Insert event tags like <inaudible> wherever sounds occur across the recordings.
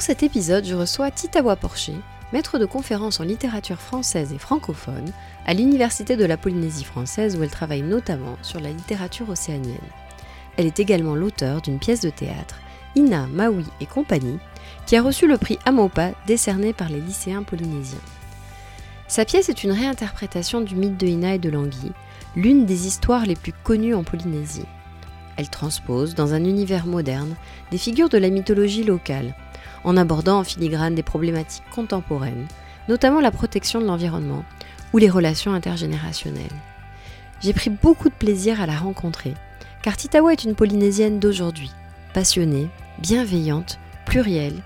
Pour cet épisode, je reçois Titawa Porcher, maître de conférences en littérature française et francophone à l'Université de la Polynésie française où elle travaille notamment sur la littérature océanienne. Elle est également l'auteur d'une pièce de théâtre, Ina, Maui et compagnie, qui a reçu le prix Amopa décerné par les lycéens polynésiens. Sa pièce est une réinterprétation du mythe de Ina et de Langui, l'une des histoires les plus connues en Polynésie. Elle transpose, dans un univers moderne, des figures de la mythologie locale, en abordant en filigrane des problématiques contemporaines, notamment la protection de l'environnement ou les relations intergénérationnelles. J'ai pris beaucoup de plaisir à la rencontrer, car Titawa est une Polynésienne d'aujourd'hui, passionnée, bienveillante, plurielle,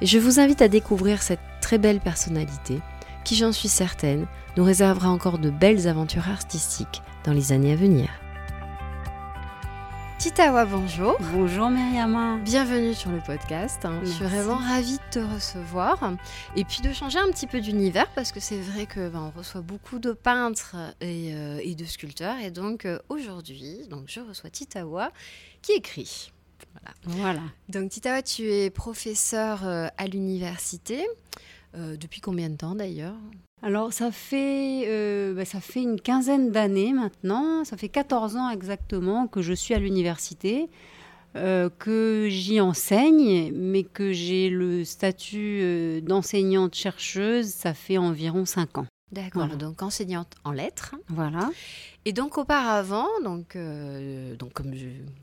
et je vous invite à découvrir cette très belle personnalité qui, j'en suis certaine, nous réservera encore de belles aventures artistiques dans les années à venir. Titawa, bonjour. Bonjour Myriam. Bienvenue sur le podcast. Je suis vraiment ravie de te recevoir et puis de changer un petit peu d'univers parce que c'est vrai que ben, on reçoit beaucoup de peintres et, euh, et de sculpteurs et donc euh, aujourd'hui, donc je reçois Titawa qui écrit. Voilà. voilà. Donc Titawa, tu es professeur euh, à l'université. depuis combien de temps d'ailleurs? Alors, ça fait, euh, bah, ça fait une quinzaine d'années maintenant, ça fait 14 ans exactement que je suis à l'université, euh, que j'y enseigne, mais que j'ai le statut euh, d'enseignante-chercheuse, ça fait environ 5 ans. D'accord, donc enseignante en lettres. Voilà. Et donc auparavant, donc, euh, donc comme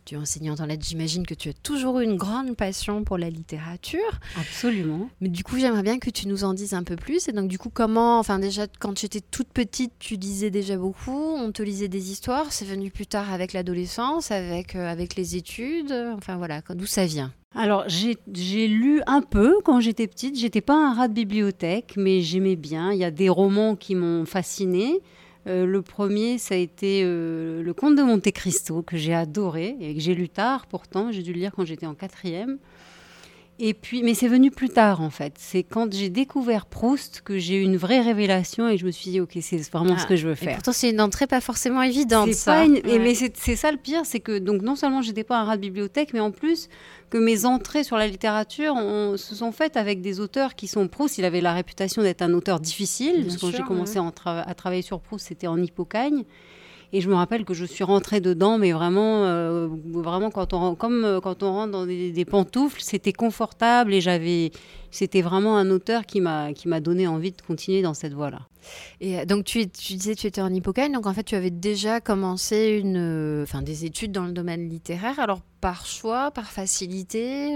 tu es enseignante en lettres, j'imagine que tu as toujours eu une grande passion pour la littérature. Absolument. Mais du coup, j'aimerais bien que tu nous en dises un peu plus. Et donc du coup, comment, enfin déjà quand tu étais toute petite, tu lisais déjà beaucoup, on te lisait des histoires. C'est venu plus tard avec l'adolescence, avec euh, avec les études. Enfin voilà, d'où ça vient? Alors, j'ai lu un peu quand j'étais petite. J'étais pas un rat de bibliothèque, mais j'aimais bien. Il y a des romans qui m'ont fascinée. Euh, le premier, ça a été euh, Le Comte de Monte Cristo, que j'ai adoré et que j'ai lu tard pourtant. J'ai dû le lire quand j'étais en quatrième. Et puis, mais c'est venu plus tard en fait. C'est quand j'ai découvert Proust que j'ai eu une vraie révélation et je me suis dit ok c'est vraiment ce ah, que je veux faire. pourtant c'est une entrée pas forcément évidente. Ça. Mais c'est ça le pire, c'est que donc non seulement j'étais pas un rat de bibliothèque, mais en plus que mes entrées sur la littérature se sont faites avec des auteurs qui sont Proust. Il avait la réputation d'être un auteur difficile. parce quand j'ai commencé à travailler sur Proust, c'était en Hippocagne. Et je me rappelle que je suis rentrée dedans, mais vraiment, euh, vraiment quand on, comme euh, quand on rentre dans des, pantoufles, c'était confortable et j'avais, c'était vraiment un auteur qui m'a qui m'a donné envie de continuer dans cette voie-là. Et euh, donc tu, tu, disais tu étais en Hippocagne, donc en fait tu avais déjà commencé une, enfin des études dans le domaine littéraire. Alors par choix, par facilité.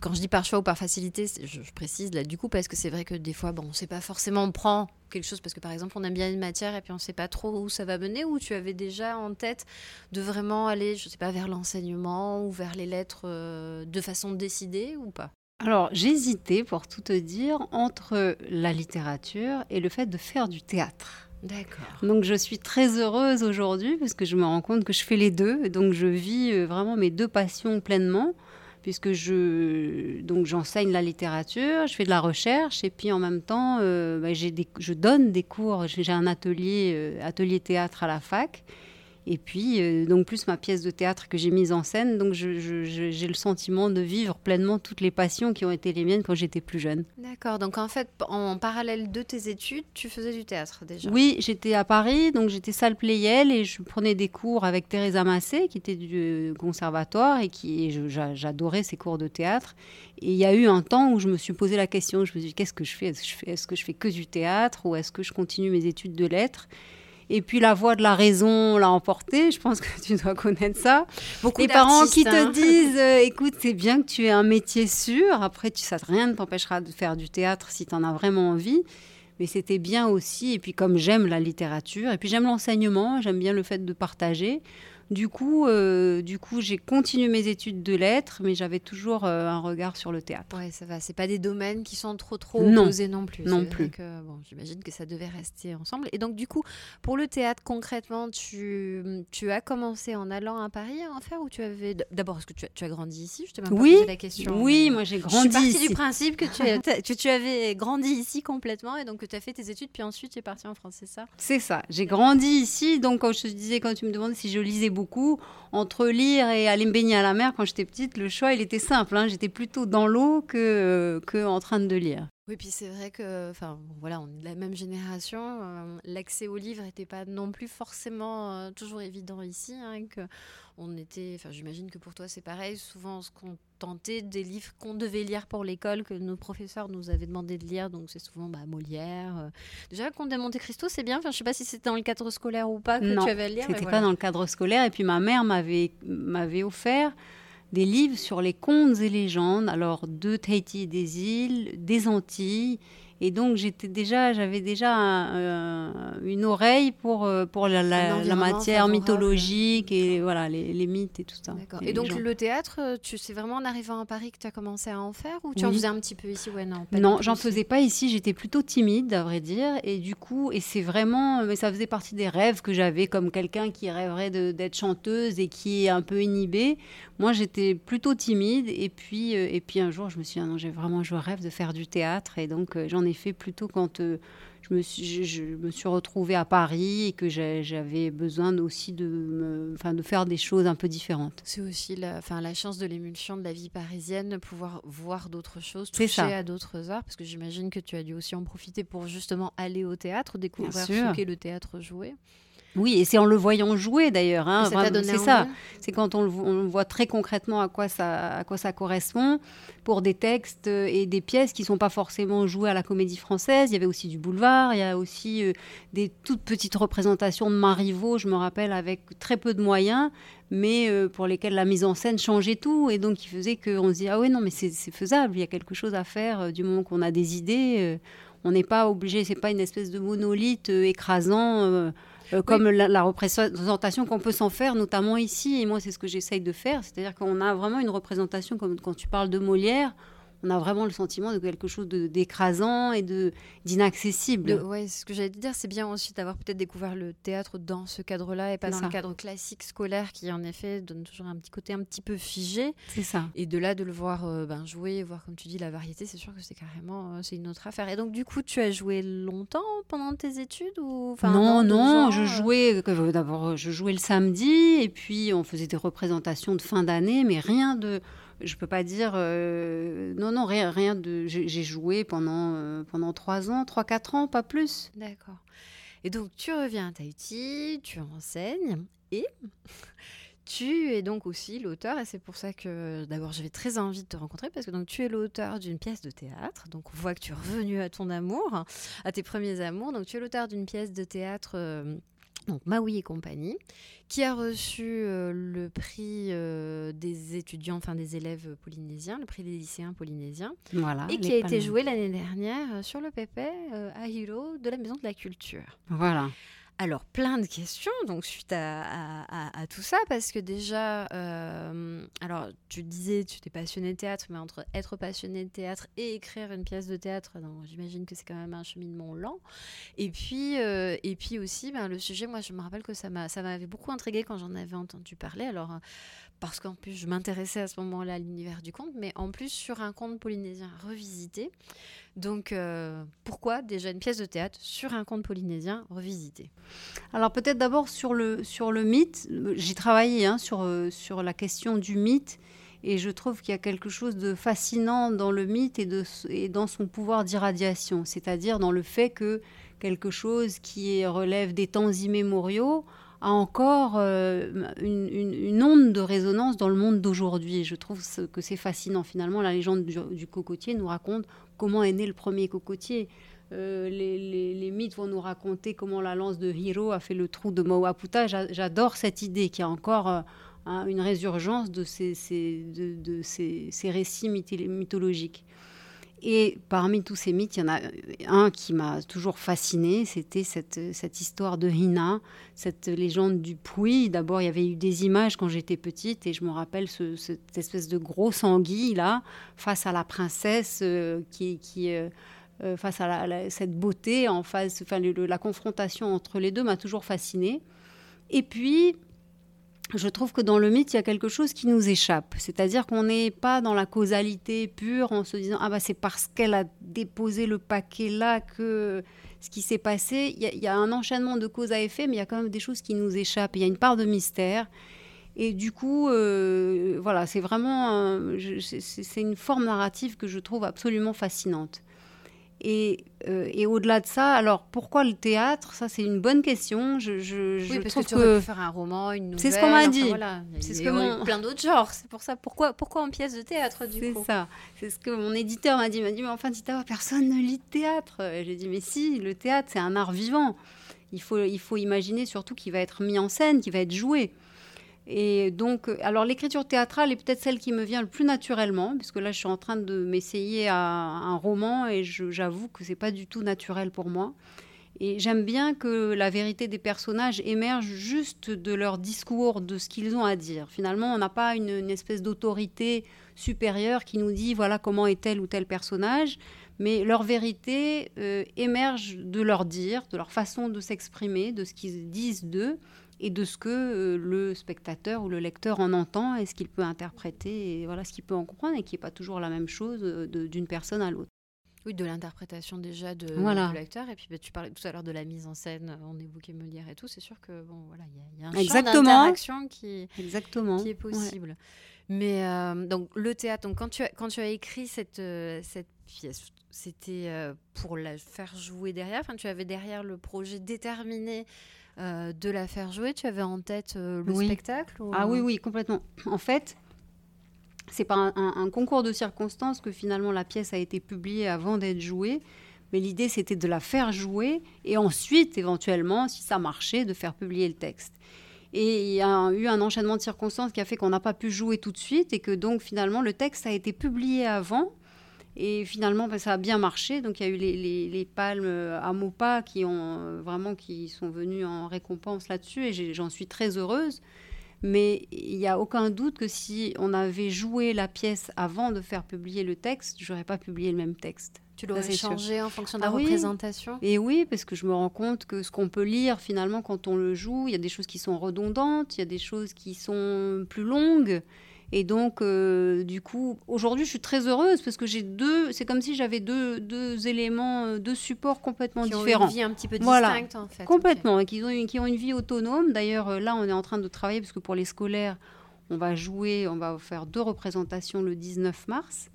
quand je dis par choix ou par facilité, je, précise là du coup parce que c'est vrai que des fois bon, on sait pas forcément on prend quelque chose parce que par exemple on aime bien une matière et puis on ne sait pas trop où ça va mener ou tu avais déjà en tête de vraiment aller je sais pas vers l'enseignement ou vers les lettres euh, de façon décidée ou pas? Alors j'hésitais pour tout te dire entre la littérature et le fait de faire du théâtre. D'accord. Donc je suis très heureuse aujourd'hui parce que je me rends compte que je fais les deux donc je vis euh, vraiment mes deux passions pleinement puisque je donc j'enseigne la littérature, je fais de la recherche et puis en même temps euh, bah, j'ai je donne des cours, j'ai un atelier euh, atelier théâtre à la fac et puis, euh, donc plus ma pièce de théâtre que j'ai mise en scène, donc j'ai le sentiment de vivre pleinement toutes les passions qui ont été les miennes quand j'étais plus jeune. D'accord, donc en fait, en parallèle de tes études, tu faisais du théâtre déjà? Oui, j'étais à Paris, donc j'étais salle Playel et je prenais des cours avec Thérèse Massé, qui était du euh, conservatoire et qui j'adorais ses cours de théâtre. Et il y a eu un temps où je me suis posé la question, je me suis dit, qu'est-ce que je fais? Est-ce que je fais, est -ce que je fais que du théâtre ou est-ce que je continue mes études de lettres? Et puis la voix de la raison l'a emporté. Je pense que tu dois connaître ça. Beaucoup Les parents qui te hein. disent euh, écoute, c'est bien que tu aies un métier sûr. Après, tu, ça, rien ne t'empêchera de faire du théâtre si tu en as vraiment envie. mais c'était bien aussi. Et puis comme j'aime la littérature, et puis j'aime l'enseignement, j'aime bien le fait de partager. Du coup, euh, du coup, j'ai continué mes études de lettres, mais j'avais toujours euh, un regard sur le théâtre. Ouais, ça va. C'est pas des domaines qui sont trop trop opposés non, plus. Non plus. bon, j'imagine que ça devait rester ensemble. Et donc, du coup, pour le théâtre concrètement, tu, tu as commencé en allant à Paris à en faire ou tu avais d'abord est-ce que tu as, tu as, grandi ici? Je t'ai même oui, posé la question. Oui, moi j'ai grandi. Je suis partie du principe que tu, <laughs> que tu avais grandi ici complètement et donc que tu as fait tes études puis ensuite tu es parti en France, c'est ça? C'est ça. J'ai grandi ici, donc quand je te disais quand tu me demandais si je lisais entre lire et aller me baigner à la mer quand j'étais petite, le choix il était simple. Hein. J'étais plutôt dans l'eau que, que en train de lire. Oui, puis c'est vrai que, enfin, voilà, on est de la même génération. Euh, l'accès aux livres n'était pas non plus forcément euh, toujours évident ici. Hein, on était, enfin, j'imagine que pour toi c'est pareil. Souvent, ce qu'on tentait des livres qu'on devait lire pour l'école, que nos professeurs nous avaient demandé de lire, donc c'est souvent bah, Molière. Euh. Déjà, Comte de Monte Cristo, c'est bien. Enfin, je sais pas si c'était dans le cadre scolaire ou pas que tu avais à lire. C'était pas dans le cadre scolaire. Et puis ma mère m'avait m'avait offert des livres sur les contes et légendes, alors de Tahiti et des îles, des Antilles et donc j'étais déjà, j'avais déjà euh, une oreille pour euh, pour la, matière mythologique et voilà les, mythes et tout ça. Et, donc le théâtre, euh, tu c'est vraiment en arrivant à Paris que tu as commencé à en faire ou tu en faisais un petit peu ici? Ouais non. Non, j'en faisais pas ici. J'étais plutôt timide à vrai dire. Et du coup et c'est vraiment mais ça faisait partie des rêves que j'avais comme quelqu'un qui rêverait d'être chanteuse et qui est un peu inhibé. Moi j'étais plutôt timide. Et puis et puis un jour je me suis dit, ah non j'ai vraiment je rêve de faire du théâtre. Et donc j'en effet plutôt quand euh, je, me suis, je, me suis retrouvée à Paris et que j'avais besoin aussi de, me, de faire des choses un peu différentes. C'est aussi la, la chance de l'émulsion de la vie parisienne, de pouvoir voir d'autres choses, toucher à d'autres arts, parce que j'imagine que tu as dû aussi en profiter pour justement aller au théâtre, découvrir ce qu'est le théâtre joué. Oui, et c'est en le voyant jouer d'ailleurs. Hein, c'est ça. C'est quand on, voit très concrètement à quoi, ça, à quoi ça correspond pour des textes et des pièces qui ne sont pas forcément jouées à la comédie française. Il y avait aussi du boulevard, il y a aussi euh, des toutes petites représentations de Marivaux, je me rappelle, avec très peu de moyens, mais euh, pour lesquelles la mise en scène changeait tout. Et donc, il faisait qu'on se dit, ah oui, non, mais c'est faisable, il y a quelque chose à faire euh, du moment qu'on a des idées. on n'est pas obligé, c'est pas une espèce de monolithe écrasant euh, comme la, représentation qu'on peut s'en faire, notamment ici. Et moi, c'est ce que j'essaye de faire. C'est-à-dire qu'on a vraiment une représentation, comme quand tu parles de Molière, on a vraiment le sentiment de quelque chose d'écrasant et de d'inaccessible. Oui, ce que j'allais te dire, c'est bien aussi d'avoir peut-être découvert le théâtre dans ce cadre-là et pas dans le cadre classique scolaire qui en effet donne toujours un petit côté un petit peu figé. C'est ça. Et de là de le voir euh, ben, jouer, voir comme tu dis la variété, c'est sûr que c'est carrément euh, c'est une autre affaire. Et donc du coup, tu as joué longtemps pendant tes études ou enfin, Non, non, je euh jouais d'abord je jouais le samedi et puis on faisait des représentations de fin d'année, mais rien de je peux pas dire euh, non non rien rien de j'ai joué pendant euh, pendant trois ans trois quatre ans pas plus. D'accord. Et donc tu reviens à Tahiti tu enseignes et <laughs> tu es donc aussi l'auteur. Et c'est pour ça que d'abord j'avais très envie de te rencontrer parce que donc tu es l'auteur d'une pièce de théâtre. Donc on voit que tu es revenu à ton amour à tes premiers amours. Donc tu es l'auteur d'une pièce de théâtre euh, donc Maui et compagnie, qui a reçu euh, le prix euh, des étudiants, enfin des élèves polynésiens, le prix des lycéens polynésiens, voilà, et qui a été joué l'année dernière euh, sur le Pépé à Hiro de la Maison de la Culture. Voilà. Alors, plein de questions, donc suite à, tout ça, parce que déjà, euh, alors tu disais, tu t'es passionné de théâtre, mais entre être passionné de théâtre et écrire une pièce de théâtre, j'imagine que c'est quand même un cheminement lent. Et puis, euh, et puis aussi, ben, le sujet, moi je me rappelle que ça m'avait beaucoup intrigué quand j'en avais entendu parler. Alors, parce qu'en plus je m'intéressais à ce moment-là à l'univers du conte, mais en plus sur un conte polynésien revisité. Donc euh, pourquoi déjà une pièce de théâtre sur un conte polynésien revisité? Alors peut-être d'abord sur le, sur le mythe. J'ai travaillé hein, sur, euh, sur la question du mythe et je trouve qu'il y a quelque chose de fascinant dans le mythe et, de, et dans son pouvoir d'irradiation, c'est-à-dire dans le fait que quelque chose qui relève des temps immémoriaux a encore euh, une, onde de résonance dans le monde d'aujourd'hui. Je trouve que c'est fascinant. Finalement, la légende du, cocotier nous raconte comment est né le premier cocotier. Euh, les, mythes vont nous raconter comment la lance de Hiro a fait le trou de Mauaputa. J'adore cette idée qu'il y a encore euh, une résurgence de, ces récits mythologiques. Et parmi tous ces mythes, il y en a un qui m'a toujours fasciné, c'était cette, cette histoire de Hina, cette légende du Puy. D'abord, il y avait eu des images quand j'étais petite et je me rappelle cette espèce de grosse anguille là, face à la princesse euh, qui euh, euh, face à cette beauté, en face, enfin, la confrontation entre les deux m'a toujours fascinée. Et puis, je trouve que dans le mythe, il y a quelque chose qui nous échappe. C'est-à-dire qu'on n'est pas dans la causalité pure en se disant Ah, bah, c'est parce qu'elle a déposé le paquet là que ce qui s'est passé. Il y, a, un enchaînement de cause à effet, mais il y a quand même des choses qui nous échappent. Il y a une part de mystère. Et du coup, euh, voilà, c'est vraiment. c'est une forme narrative que je trouve absolument fascinante. Euh, et, au-delà de ça, alors pourquoi le théâtre? Ça, c'est une bonne question. Je, je, oui, parce que tu aurais pu faire un roman, une nouvelle. C'est ce qu'on m'a dit. C'est ce que mon... plein d'autres genres. C'est pour ça. Pourquoi, pourquoi en pièce de théâtre du coup? C'est ça. C'est ce que mon éditeur m'a dit. Il m'a dit mais enfin, Tita, personne ne lit théâtre. J'ai dit mais si, le théâtre, c'est un art vivant. Il faut, il faut imaginer surtout qu'il va être mis en scène, qu'il va être joué. Et donc, euh, alors l'écriture théâtrale est peut-être celle qui me vient le plus naturellement, puisque là, je suis en train de m'essayer à un roman et j'avoue que c'est pas du tout naturel pour moi. Et j'aime bien que la vérité des personnages émerge juste de leur discours, de ce qu'ils ont à dire. Finalement, on n'a pas une, espèce d'autorité supérieure qui nous dit voilà comment est tel ou tel personnage, mais leur vérité euh, émerge de leur dire, de leur façon de s'exprimer, de ce qu'ils disent d'eux et de ce que euh, le spectateur ou le lecteur en entend et ce qu'il peut interpréter et voilà ce qu'il peut en comprendre et qui n'est pas toujours la même chose euh, d'une personne à l'autre. Oui, de l'interprétation déjà de, du lecteur. Et puis bah, tu parlais tout à l'heure de la mise en scène, on évoquait Molière et tout. C'est sûr que bon, voilà, il y, a un Exactement. champ d'interaction qui, Exactement. qui est possible. Mais euh, donc le théâtre, donc quand tu as, quand tu as écrit cette, cette pièce, c'était pour la faire jouer derrière? Enfin, tu avais derrière le projet déterminé euh, de la faire jouer Tu avais en tête euh, le spectacle Ah oui, oui, complètement. En fait, c'est pas un, concours de circonstances que finalement la pièce a été publiée avant d'être jouée. Mais l'idée, c'était de la faire jouer et ensuite, éventuellement, si ça marchait, de faire publier le texte. Et il y a eu un enchaînement de circonstances qui a fait qu'on n'a pas pu jouer tout de suite et que donc finalement le texte a été publié avant et finalement, ben, ça a bien marché. Donc, il y a eu les, les, palmes euh, à Mopa qui ont euh, vraiment qui sont venus en récompense là-dessus, et j'en suis très heureuse. Mais il n'y a aucun doute que si on avait joué la pièce avant de faire publier le texte, j'aurais pas publié le même texte. Tu l'aurais changé en fonction de la ah représentation? Et oui, parce que je me rends compte que ce qu'on peut lire finalement quand on le joue, il y a des choses qui sont redondantes, il y a des choses qui sont plus longues. Et donc, euh, du coup, aujourd'hui, je suis très heureuse parce que j'ai deux. C'est comme si j'avais deux, deux éléments, euh, deux supports complètement qui différents. Ont une vie un petit peu distincte, en fait. Complètement, et qui ont, une, qui ont une vie autonome. D'ailleurs, euh, là, on est en train de travailler parce que pour les scolaires, on va jouer, on va faire deux représentations le 19 mars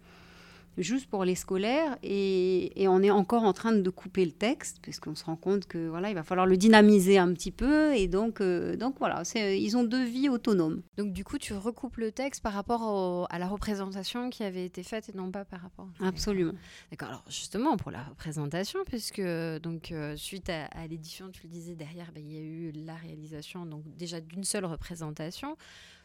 juste pour les scolaires et, on est encore en train de couper le texte puisqu'on se rend compte que voilà il va falloir le dynamiser un petit peu et donc euh, donc voilà ils ont deux vies autonomes. Donc du coup tu recoupes le texte par rapport à la représentation qui avait été faite et non pas par rapport absolument. d'accord alors justement pour la représentation puisque donc euh, suite à, l'édition tu le disais derrière ben, il y a eu la réalisation donc déjà d'une seule représentation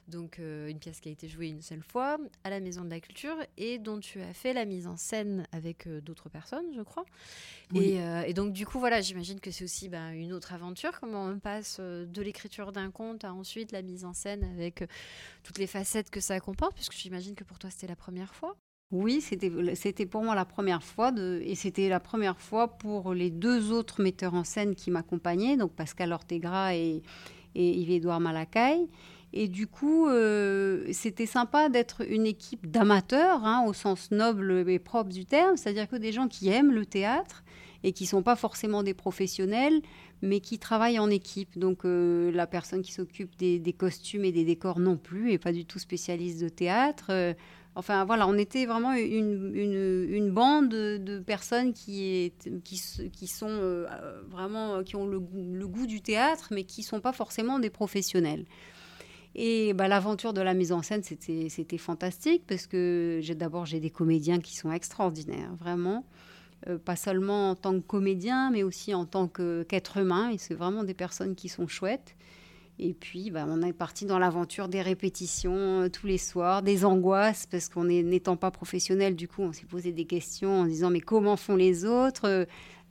donc euh, une pièce qui a été jouée une seule fois à la Maison de la Culture et dont tu as fait la mise en scène avec euh, d'autres personnes, je crois. Euh, et, donc du coup, voilà, j'imagine que c'est aussi ben, une autre aventure, comment on passe de l'écriture d'un conte à ensuite la mise en scène avec toutes les facettes que ça comporte, puisque j'imagine que pour toi c'était la première fois? Oui, c'était pour moi la première fois, de, et c'était la première fois pour les deux autres metteurs en scène qui m'accompagnaient, donc Pascal Ortegra et, et Yves-Édouard Malakai. Et du coup, euh, c'était sympa d'être une équipe d'amateurs, hein, au sens noble et propre du terme, c'est-à-dire que des gens qui aiment le théâtre et qui ne sont pas forcément des professionnels, mais qui travaillent en équipe. Donc euh, la personne qui s'occupe des, costumes et des décors non plus, et pas du tout spécialiste de théâtre. Euh, enfin voilà, on était vraiment une, bande de, personnes qui, sont vraiment, qui ont le, le, goût du théâtre, mais qui ne sont pas forcément des professionnels. Et bah, l'aventure de la mise en scène, c'était fantastique parce que d'abord, j'ai des comédiens qui sont extraordinaires, vraiment. Euh, pas seulement en tant que comédien, mais aussi en tant qu'être humain. Et c'est vraiment des personnes qui sont chouettes. Et puis, bah, on est parti dans l'aventure des répétitions euh, tous les soirs, des angoisses, parce qu'on n'étant pas professionnel, du coup, on s'est posé des questions en disant mais comment font les autres?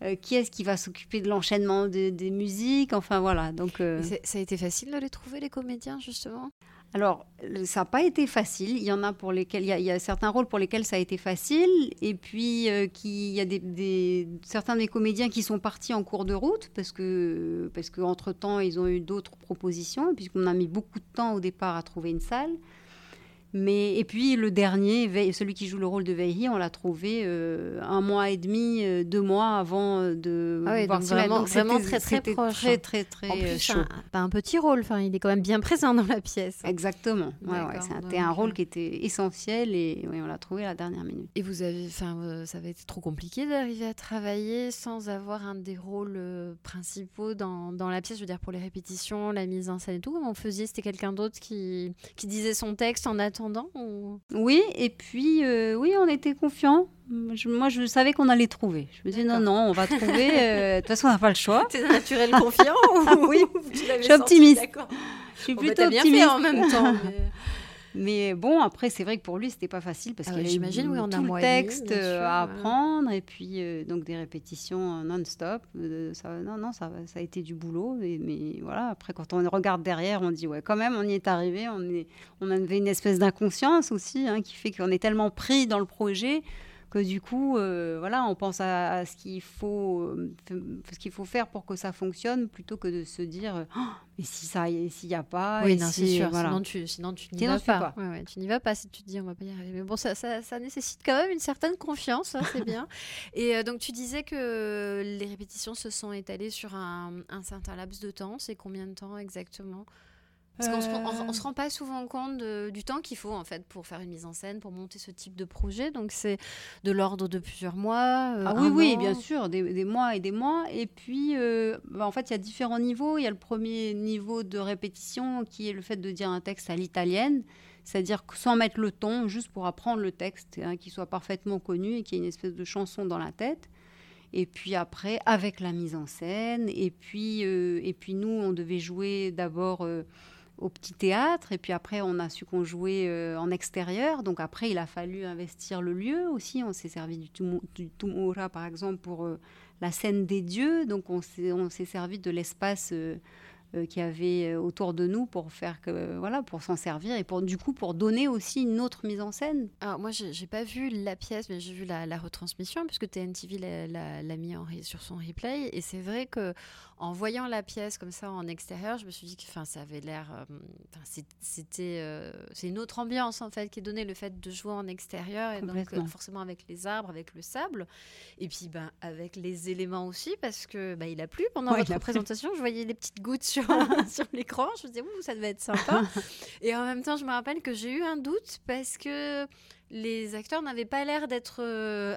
Euh, euh, Qui est-ce qui va s'occuper de l'enchaînement des musiques? Enfin voilà. Donc, ça a été facile de les trouver les comédiens justement? Alors, ça n'a pas été facile. Il y en a pour lesquels il y, a, certains rôles pour lesquels ça a été facile, et puis euh, il y a des, certains des comédiens qui sont partis en cours de route parce que parce qu'entre temps ils ont eu d'autres propositions, puisqu'on a mis beaucoup de temps au départ à trouver une salle. Mais, et puis le dernier, celui qui joue le rôle de Veihi, on l'a trouvé euh, un mois et demi, euh, deux mois avant euh, de ah oui, voir donc vraiment, vraiment très très proche. Très très très en plus, chaud. Un, pas un petit rôle, enfin il est quand même bien <laughs> présent dans la pièce. Exactement. Ouais, ouais, c'était un rôle qui était essentiel et on l'a trouvé à la dernière minute. Et vous avez, enfin ça avait été trop compliqué d'arriver à travailler sans avoir un des rôles principaux dans, dans, la pièce. Je veux dire pour les répétitions, la mise en scène et tout. Comment on faisait C'était quelqu'un d'autre qui, qui disait son texte en attendant oui, et puis, euh, oui, on était confiants. moi, je savais qu'on allait trouver. Je me disais, non, non, on va trouver. Euh, de toute façon, on n'a pas le choix. <laughs> es naturel confiant <laughs> Oui, <laughs> je suis optimiste. Je suis bah, plutôt optimiste. en même temps. Mais bon, après, c'est vrai que pour lui, c'était pas facile parce ah qu'il y avait oui, on tout le texte euh, à apprendre et puis euh, donc des répétitions non-stop. Euh, ça, non, non, ça, ça, a été du boulot. mais voilà, après, quand on regarde derrière, on dit ouais, quand même, on y est arrivé. On, est, on avait une espèce d'inconscience aussi hein, qui fait qu'on est tellement pris dans le projet que du coup, euh, voilà, on pense à, ce qu'il faut, euh, ce qu'il faut faire pour que ça fonctionne, plutôt que de se dire, oh, mais si ça, s'il n'y a pas, oui, c'est sûr. Sinon, tu, sinon tu n'y vas pas. tu n'y vas pas si tu te dis, on va pas y arriver. Mais bon, ça, ça, ça nécessite quand même une certaine confiance, hein, c'est <laughs> bien. Et euh, donc, tu disais que les répétitions se sont étalées sur un, un certain laps de temps. C'est combien de temps exactement? Parce qu'on ne se, rend pas souvent compte du temps qu'il faut en fait pour faire une mise en scène, pour monter ce type de projet. Donc c'est de l'ordre de plusieurs mois. Euh, ah oui, oui, bien sûr, des, mois et des mois. Et puis, euh, bah, en fait, il y a différents niveaux. Il y a le premier niveau de répétition qui est le fait de dire un texte à l'italienne, c'est-à-dire sans mettre le ton, juste pour apprendre le texte, hein, qu'il soit parfaitement connu et qu'il y ait une espèce de chanson dans la tête. Et puis après, avec la mise en scène. Et puis, euh, et puis nous, on devait jouer d'abord au petit théâtre et puis après on a su qu'on jouait euh, en extérieur. Donc après il a fallu investir le lieu aussi. On s'est servi du, du Tumura par exemple pour euh, la scène des dieux. Donc on s'est servi de l'espace euh, euh, qui avait euh, autour de nous pour faire que voilà pour s'en servir et pour du coup pour donner aussi une autre mise en scène. Alors moi j'ai pas vu la pièce mais j'ai vu la, retransmission puisque TNTV l'a mis en, sur son replay. Et c'est vrai que en voyant la pièce comme ça en extérieur je me suis dit que enfin ça avait l'air euh, c'était c'est une autre ambiance en fait qui est donnée le fait de jouer en extérieur et donc forcément avec les arbres avec le sable et puis ben avec les éléments aussi parce que ben, il a plu pendant votre présentation je voyais des petites gouttes sur <laughs> <laughs> sur, l'écran. Je me disais, ouh, ça devait être sympa. et en même temps, je me rappelle que j'ai eu un doute parce que les acteurs n'avaient pas l'air d'être euh,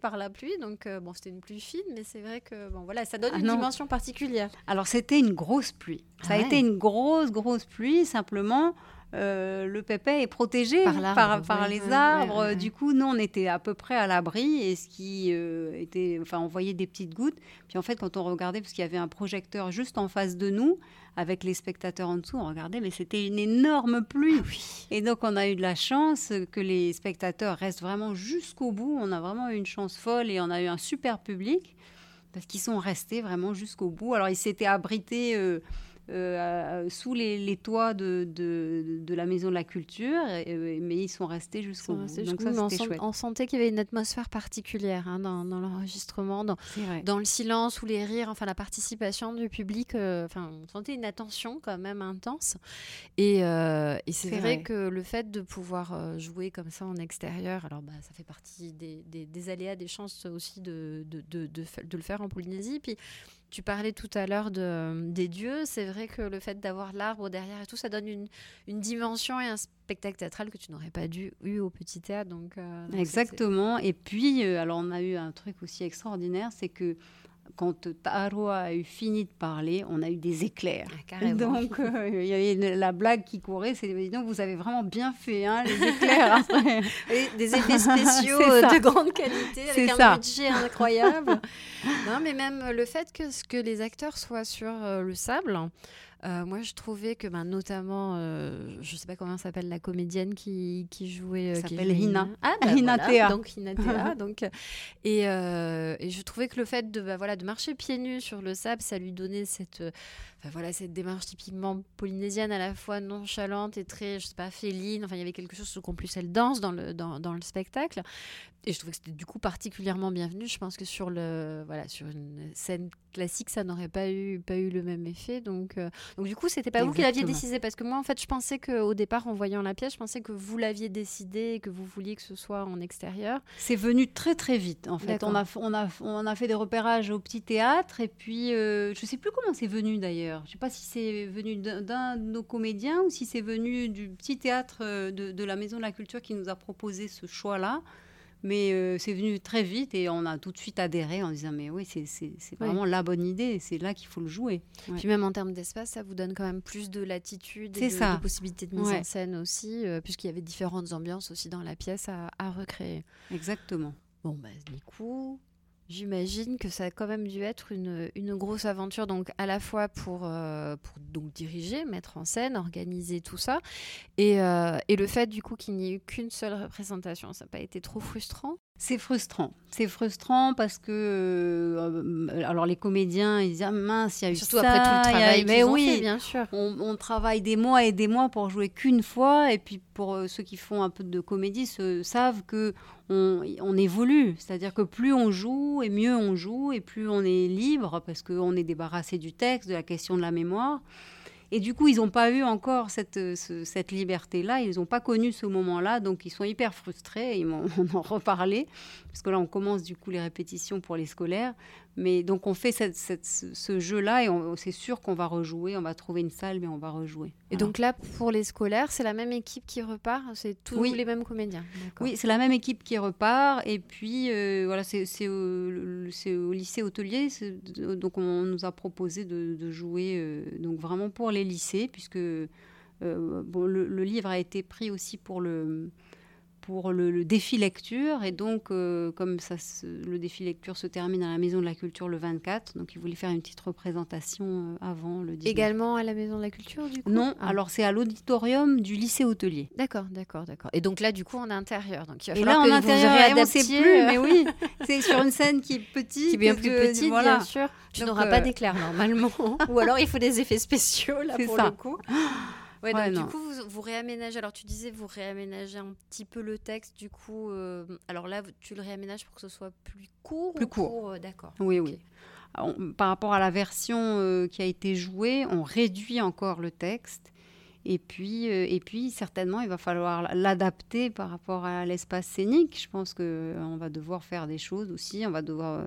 par la pluie. Donc, euh, bon, c'était une pluie fine, mais c'est vrai que, bon, voilà, ça donne ah une dimension particulière. Alors, c'était une grosse pluie. Ça a ah été une grosse, grosse pluie, simplement. Euh, le pépé est protégé par, les arbres. du coup, nous, on était à peu près à l'abri et ce qui euh, était, enfin, on voyait des petites gouttes. Puis en fait, quand on regardait, parce qu'il y avait un projecteur juste en face de nous, avec les spectateurs en dessous, on regardait, mais c'était une énorme pluie. Ah et donc, on a eu de la chance que les spectateurs restent vraiment jusqu'au bout. On a vraiment eu une chance folle et on a eu un super public parce qu'ils sont restés vraiment jusqu'au bout. Alors, ils s'étaient abrités. Euh, euh, sous les, toits de, de, la Maison de la Culture, euh, mais ils sont restés jusqu'au bout. Donc ça, on, chouette. on, sentait qu'il y avait une atmosphère particulière hein, dans, dans l'enregistrement, dans, dans, le silence ou les rires, enfin la participation du public. Euh, enfin, on sentait une attention quand même intense. Et, et c'est vrai, que le fait de pouvoir jouer comme ça en extérieur, alors bah, ça fait partie des, des, des aléas, des chances aussi de, de, de, de, le faire en Polynésie. Puis tu parlais tout à l'heure de, des dieux. C'est vrai que le fait d'avoir l'arbre derrière et tout, ça donne une, dimension et un spectacle théâtral que tu n'aurais pas dû eu au petit théâtre. Euh, Exactement. Et puis, euh, alors on a eu un truc aussi extraordinaire, c'est que quand Taro a eu fini de parler, on a eu des éclairs. Ah, donc, euh, il y avait la blague qui courait, c'est donc vous avez vraiment bien fait, hein, les <laughs> éclairs. des effets <laughs> spéciaux de grande qualité, avec un budget incroyable. <laughs> non, mais même le fait que, que les acteurs soient sur euh, le sable, Euh, moi, je trouvais que, ben, notamment, euh, je ne sais pas comment s'appelle la comédienne qui, qui jouait. Euh, s'appelle Hina. Ah, bah, Hina Théa. Donc, Hina Théa. <laughs> donc, et, et, je trouvais que le fait de, bah, voilà, de marcher pieds nus sur le sable, ça lui donnait cette, voilà, cette démarche typiquement polynésienne, à la fois nonchalante et très, je sais pas, féline. Enfin, il y avait quelque chose, qu'en plus, elle danse dans le, dans, dans le spectacle. Et je trouvais que c'était du coup particulièrement bienvenu. Je pense que sur, le, voilà, sur une scène classique, ça n'aurait pas eu, pas eu le même effet. Donc, euh, donc du coup, c'était pas vous qui l'aviez décidé. Parce que moi, en fait, je pensais qu'au départ, en voyant la pièce, je pensais que vous l'aviez décidé et que vous vouliez que ce soit en extérieur. C'est venu très très vite. En fait, on a, on, a, on a fait des repérages au petit théâtre. Et puis, euh, je sais plus comment c'est venu d'ailleurs. Je sais pas si c'est venu d'un de nos comédiens ou si c'est venu du petit théâtre euh, de, de la Maison de la Culture qui nous a proposé ce choix-là. Mais euh, c'est venu très vite et on a tout de suite adhéré en disant mais oui, c'est vraiment la bonne idée, c'est là qu'il faut le jouer. Puis même en termes d'espace, ça vous donne quand même plus de latitude et de, possibilités de mise en scène aussi, euh, puisqu'il y avait différentes ambiances aussi dans la pièce à, à recréer. Exactement. Bon, bah, du coup, J'imagine que ça a quand même dû être une, une, grosse aventure, donc à la fois pour, euh, pour donc diriger, mettre en scène, organiser tout ça, et, euh, et le fait du coup qu'il n'y ait eu qu'une seule représentation, ça n'a pas été trop frustrant? C'est frustrant. C'est frustrant parce que euh, alors les comédiens ils disent ah, mince il y a eu surtout après tout le travail mais oui fait, bien sûr on, travaille des mois et des mois pour jouer qu'une fois et puis pour ceux qui font un peu de comédie se, savent que on, évolue. C'est-à-dire que plus on joue et mieux on joue et plus on est libre parce qu'on est débarrassé du texte de la question de la mémoire et du coup, ils n'ont pas eu encore cette, euh, cette liberté-là, ils n'ont pas connu ce moment-là, donc ils sont hyper frustrés, ils m'ont <laughs> en reparlé, parce que là, on commence du coup les répétitions pour les scolaires. Mais donc on fait ce jeu-là et c'est sûr qu'on va rejouer, on va trouver une salle, mais on va rejouer. Et donc là, pour les scolaires, c'est la même équipe qui repart? C'est tous les mêmes comédiens? Oui, c'est la même équipe qui repart. Et puis, euh, voilà, c'est au, lycée hôtelier. Donc on nous a proposé de, jouer euh, donc vraiment pour les lycées, puisque euh, le, livre a été pris aussi pour le pour le, défi lecture. Et donc, euh, comme ça, le défi lecture se termine à la Maison de la Culture le 24, donc il voulait faire une petite représentation euh, avant le 19. Également à la Maison de la Culture, du coup? Non, ah. alors c'est à l'auditorium du lycée hôtelier. D'accord, d'accord, d'accord. Et donc là, du coup, en intérieur. Donc il va et là, en intérieur, on ne sait plus, mais oui, <laughs> c'est sur une scène qui est petite. Qui est bien plus petite, bien sûr. Tu n'auras pas euh, d'éclair normalement. <laughs> Ou alors, il faut des effets spéciaux, là, pour ça. le coup. <gasps> Ouais, donc, du coup, vous, réaménagez. Alors, tu disais, vous réaménagez un petit peu le texte. Du coup, euh, alors là, tu le réaménages pour que ce soit plus court Plus court. Euh, d'accord. Oui, oui. par rapport à la version euh, qui a été jouée, on réduit encore le texte. Et puis, et puis, certainement, il va falloir l'adapter par rapport à l'espace scénique. Je pense qu'on va devoir faire des choses aussi. On va devoir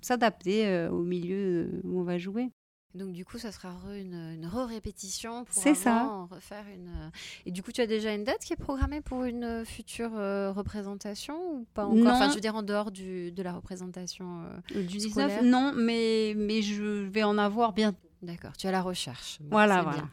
s'adapter au milieu où on va jouer. Donc du coup, ça sera une, une re-répétition pour ça. refaire une. Euh, et du coup, tu as déjà une date qui est programmée pour une euh, future euh, représentation ou pas encore? Non. Enfin, je veux dire en dehors du, de la représentation du 19. Non, mais mais je vais en avoir bientôt. D'accord. Tu as la recherche. voilà, voilà.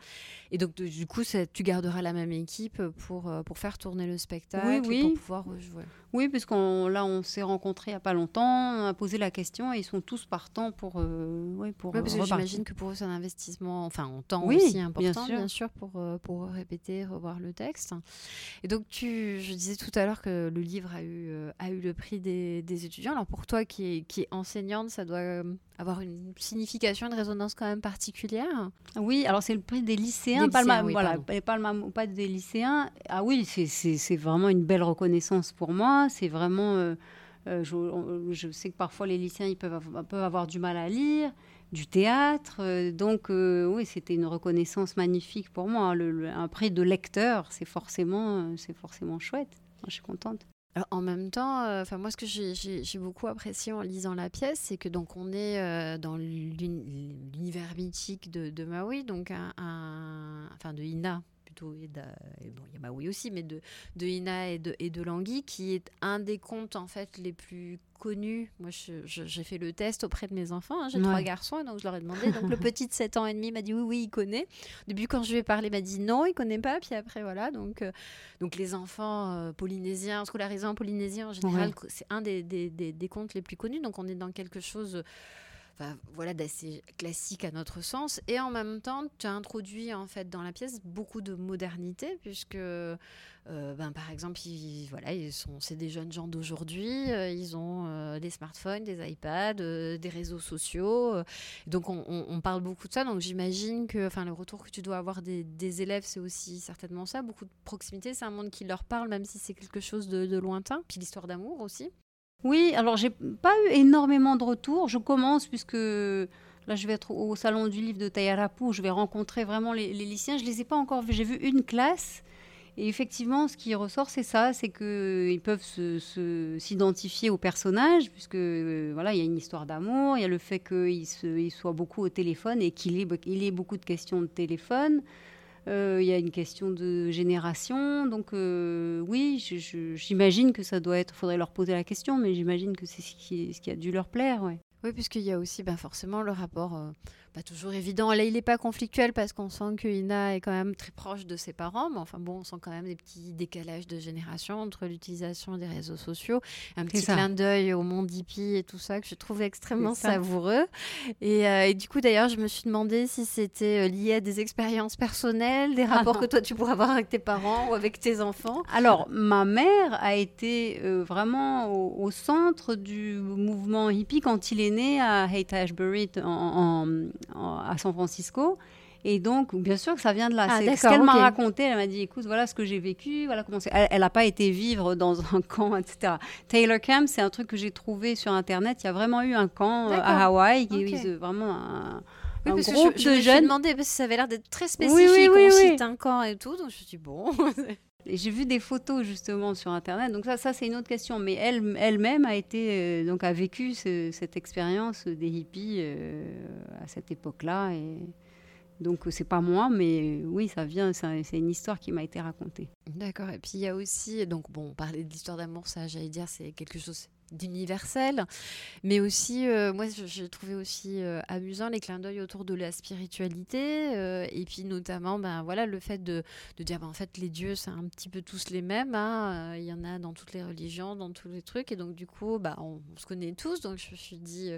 Et donc, du coup, tu garderas la même équipe pour, euh, pour faire tourner le spectacle oui, pour pouvoir rejouer. Oui, puisqu'on là, on s'est rencontrés il n'y a pas longtemps, on a posé la question et ils sont tous partants pour. Euh, pour parce que j'imagine que pour eux, c'est un investissement, enfin, en temps aussi important, bien sûr, pour, euh, pour répéter, revoir le texte. Et donc, tu, je disais tout à l'heure que le livre a eu, a eu le prix des, des étudiants. Alors, pour toi qui est, qui est enseignante, ça doit avoir une signification, une résonance quand même particulière? Oui, alors c'est le prix des lycéens, pas, voilà, pas, des lycéens. Ah oui, c'est vraiment une belle reconnaissance pour moi. C'est vraiment... Euh, euh, je, sais que parfois les lycéens ils peuvent, peuvent avoir du mal à lire, du théâtre. Euh, donc oui, c'était une reconnaissance magnifique pour moi. Le, un prix de lecteur, c'est forcément, c'est forcément chouette. je suis contente en même temps, moi ce que j'ai beaucoup apprécié en lisant la pièce, c'est que donc on est dans l'univers mythique de, de, Maui, donc un, enfin de Ina plutôt, et, bon il y a Maui aussi, mais de, de Ina et de, et de Langui, qui est un des contes en fait les plus connu. Moi, j'ai fait le test auprès de mes enfants. Hein. J'ai trois garçons, donc je leur ai demandé. Donc le petit de 7 ans et demi m'a dit oui, oui, il connaît. Au début, quand je lui ai parlé, il m'a dit non, il connaît pas. Puis après, voilà. Donc, euh, donc les enfants euh, polynésiens, scolarisés en Polynésie en général, c'est un des, des, des, des, contes les plus connus. Donc on est dans quelque chose voilà, d'assez classique à notre sens. Et en même temps, tu as introduit en fait dans la pièce beaucoup de modernité, puisque ben, par exemple, voilà, ils c'est des jeunes gens d'aujourd'hui, ils ont des smartphones, des iPads, des réseaux sociaux. donc on, on, parle beaucoup de ça. Donc j'imagine que, enfin, le retour que tu dois avoir des, des élèves, c'est aussi certainement ça, beaucoup de proximité. C'est un monde qui leur parle, même si c'est quelque chose de, de lointain. Puis l'histoire d'amour aussi. Oui, alors j'ai pas eu énormément de retours. Je commence puisque là je vais être au salon du livre de Tayarapu, je vais rencontrer vraiment les, lycéens. Je les ai pas encore vus. J'ai vu une classe. Et effectivement, ce qui ressort, c'est ça, c'est qu'ils peuvent s'identifier au personnage, puisque voilà, il y a une histoire d'amour, il y a le fait qu'il il soit beaucoup au téléphone et qu'il ait, il ait beaucoup de questions de téléphone. Euh, il y a une question de génération. Donc euh, oui, j'imagine que ça doit être, faudrait leur poser la question, mais j'imagine que c'est ce qui, a dû leur plaire. Oui, puisqu'il y a aussi ben, forcément le rapport euh, pas toujours évident. Là, il n'est pas conflictuel parce qu'on sent que Ina est quand même très proche de ses parents, mais enfin bon, on sent quand même des petits décalages de génération entre l'utilisation des réseaux sociaux, un petit clin d'œil au monde hippie et tout ça que je trouve extrêmement savoureux. Euh, et, du coup, d'ailleurs, je me suis demandé si c'était euh, lié à des expériences personnelles, des ah rapports que toi tu pourrais avoir avec tes parents ou avec tes enfants. Alors, ma mère a été euh, vraiment au, centre du mouvement hippie quand il est né à Haight-Ashbury en à San Francisco. Et donc, bien sûr que ça vient de là. Ah, c'est ce qu'elle m'a raconté. Elle m'a dit, écoute, voilà ce que j'ai vécu, voilà comment Elle n'a pas été vivre dans un <laughs> camp, etc. Taylor Camp, c'est un truc que j'ai trouvé sur Internet. Il y a vraiment eu un camp euh, à Hawaï, qui est vraiment un, oui, un groupe je, je, de jeunes. parce que ça avait l'air d'être très spécifique. Oui, oui, oui, un camp et tout. Donc je me suis dit, bon... <laughs> j'ai vu des photos justement sur internet, donc ça, ça c'est une autre question. Mais elle, elle-même a été euh, donc a vécu cette expérience des hippies euh, à cette époque-là. Et donc c'est pas moi, mais oui, ça vient. C'est une histoire qui m'a été racontée. D'accord. Et puis il y a aussi donc bon, parler de l'histoire d'amour, ça, j'allais dire, c'est quelque chose d'universel, mais aussi, euh, moi, j'ai trouvé aussi euh, amusant les clins d'œil autour de la spiritualité, euh, et puis notamment, ben voilà, le fait de, de dire, ben, en fait, les dieux, c'est un petit peu tous les mêmes, hein, il y en a dans toutes les religions, dans tous les trucs, et donc du coup, ben, on, se connaît tous, donc je me suis dit,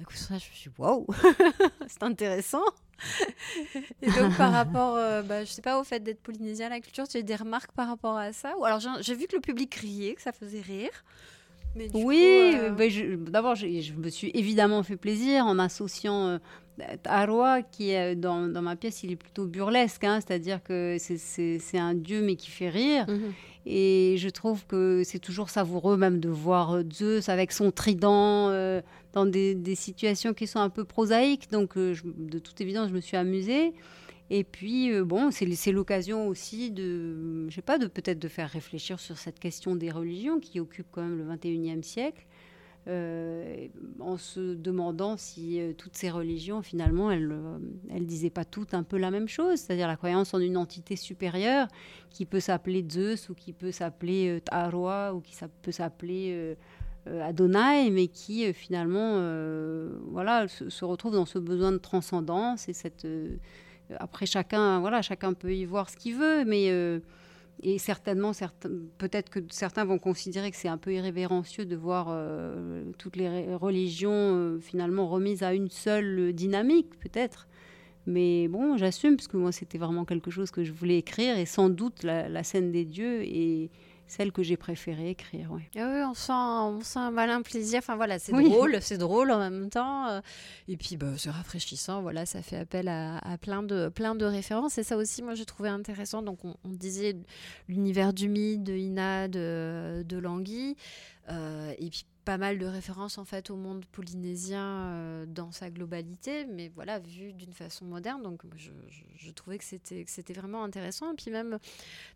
écoute ça, je me suis dit, waouh, <laughs> c'est intéressant. <laughs> et donc par rapport, ben, je sais pas, au fait d'être polynésien à la culture, tu as des remarques par rapport à ça? Ou alors j'ai vu que le public riait, que ça faisait rire oui, euh, bah, d'abord, je, me suis évidemment fait plaisir en associant euh, Arwa, qui est dans, dans, ma pièce, il est plutôt burlesque, hein, c'est-à-dire que c'est un dieu mais qui fait rire. Mhm. Et je trouve que c'est toujours savoureux même de voir euh, Zeus avec son trident dans des, des, situations qui sont un peu prosaïques. Donc, de toute évidence, je me suis amusée. Et puis, euh, bon, c'est l'occasion aussi de, je sais pas, de peut-être de faire réfléchir sur cette question des religions qui occupe quand même le 21e siècle, euh, en se demandant si euh, toutes ces religions, finalement, elles ne disaient pas toutes un peu la même chose, c'est-à-dire la croyance en une entité supérieure qui peut s'appeler Zeus ou qui peut s'appeler Taroa ou qui peut s'appeler... Adonai, mais qui finalement voilà, se, se, retrouve dans ce besoin de transcendance et cette, après, chacun, voilà, chacun peut y voir ce qu'il veut, mais euh, et certainement, peut-être que certains vont considérer que c'est un peu irrévérencieux de voir euh, toutes les religions euh, finalement remises à une seule dynamique, peut-être. Mais bon, j'assume parce que moi, c'était vraiment quelque chose que je voulais écrire et sans doute la, la scène des dieux et celle que j'ai préféré écrire. Ouais. Ah oui, on sent, on sent un malin plaisir. Enfin voilà, c'est drôle, c'est drôle en même temps. Euh. Et puis bah, c'est rafraîchissant. Voilà, ça fait appel à, plein de plein de références. Et ça aussi, moi, j'ai trouvé intéressant. Donc on, disait l'univers du mythe, de Ina, de, de Langui, euh, et puis pas mal de références en fait au monde polynésien euh, dans sa globalité, mais voilà, vu d'une façon moderne. Donc je, trouvais que c'était, que c'était vraiment intéressant. Et puis même,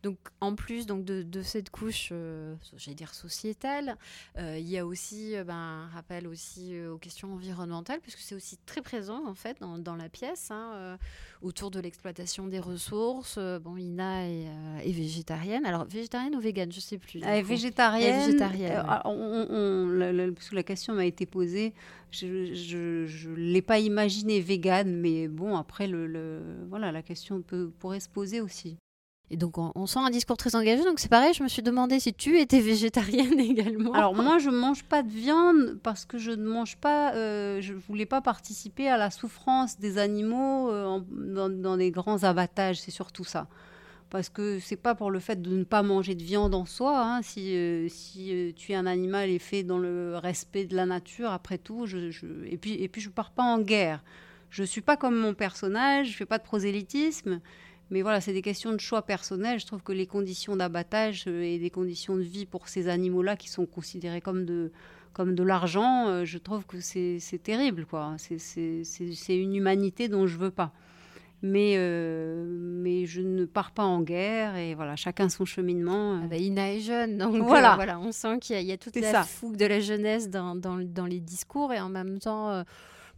donc en plus donc de, de cette couche, euh, j'allais dire sociétale, euh, il y a aussi ben, un rappel aussi aux questions environnementales, puisque c'est aussi très présent en fait dans, dans la pièce, hein, autour de l'exploitation des ressources. bon, Ina est, végétarienne. Alors végétarienne ou végane, je sais plus. Elle est végétarienne. végétarienne on parce que la question m'a été posée, je ne l'ai pas imaginé vegan, mais bon, après, le, voilà, la question peut, pourrait se poser aussi. Et donc, on, sent un discours très engagé. Donc, c'est pareil, je me suis demandé si tu étais végétarienne <laughs> également. Alors, moi, je ne mange pas de viande parce que je ne mange pas. Euh, je ne voulais pas participer à la souffrance des animaux euh, dans, dans, les grands abattages. C'est surtout ça. Parce que c'est pas pour le fait de ne pas manger de viande en soi. Hein. si, euh, si tu es un animal et fait dans le respect de la nature, après tout, et puis et puis je pars pas en guerre. Je suis pas comme mon personnage. Je fais pas de prosélytisme. Mais voilà, c'est des questions de choix personnels. Je trouve que les conditions d'abattage euh, et les conditions de vie pour ces animaux-là qui sont considérés comme de, comme de l'argent, euh, je trouve que c'est terrible. quoi. C'est une humanité dont je veux pas. Mais, euh, mais je ne pars pas en guerre et voilà, chacun son cheminement. Ah bah, Ina est jeune, donc voilà. voilà on sent qu'il y, a toute la fougue de la jeunesse dans, dans, dans, les discours et en même temps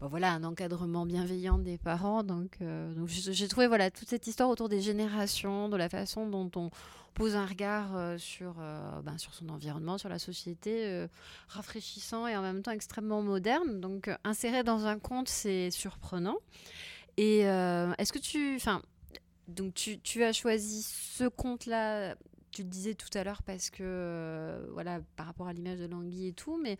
voilà, un encadrement bienveillant des parents. Donc, euh, donc j'ai trouvé voilà, toute cette histoire autour des générations, de la façon dont on pose un regard euh, sur, euh, ben, sur son environnement, sur la société, rafraîchissant et en même temps extrêmement moderne. Donc, inséré dans un conte, c'est surprenant. Et est-ce que tu. Enfin, donc tu, tu, as choisi ce conte-là tu le disais tout à l'heure parce que voilà par rapport à l'image de Langui et tout mais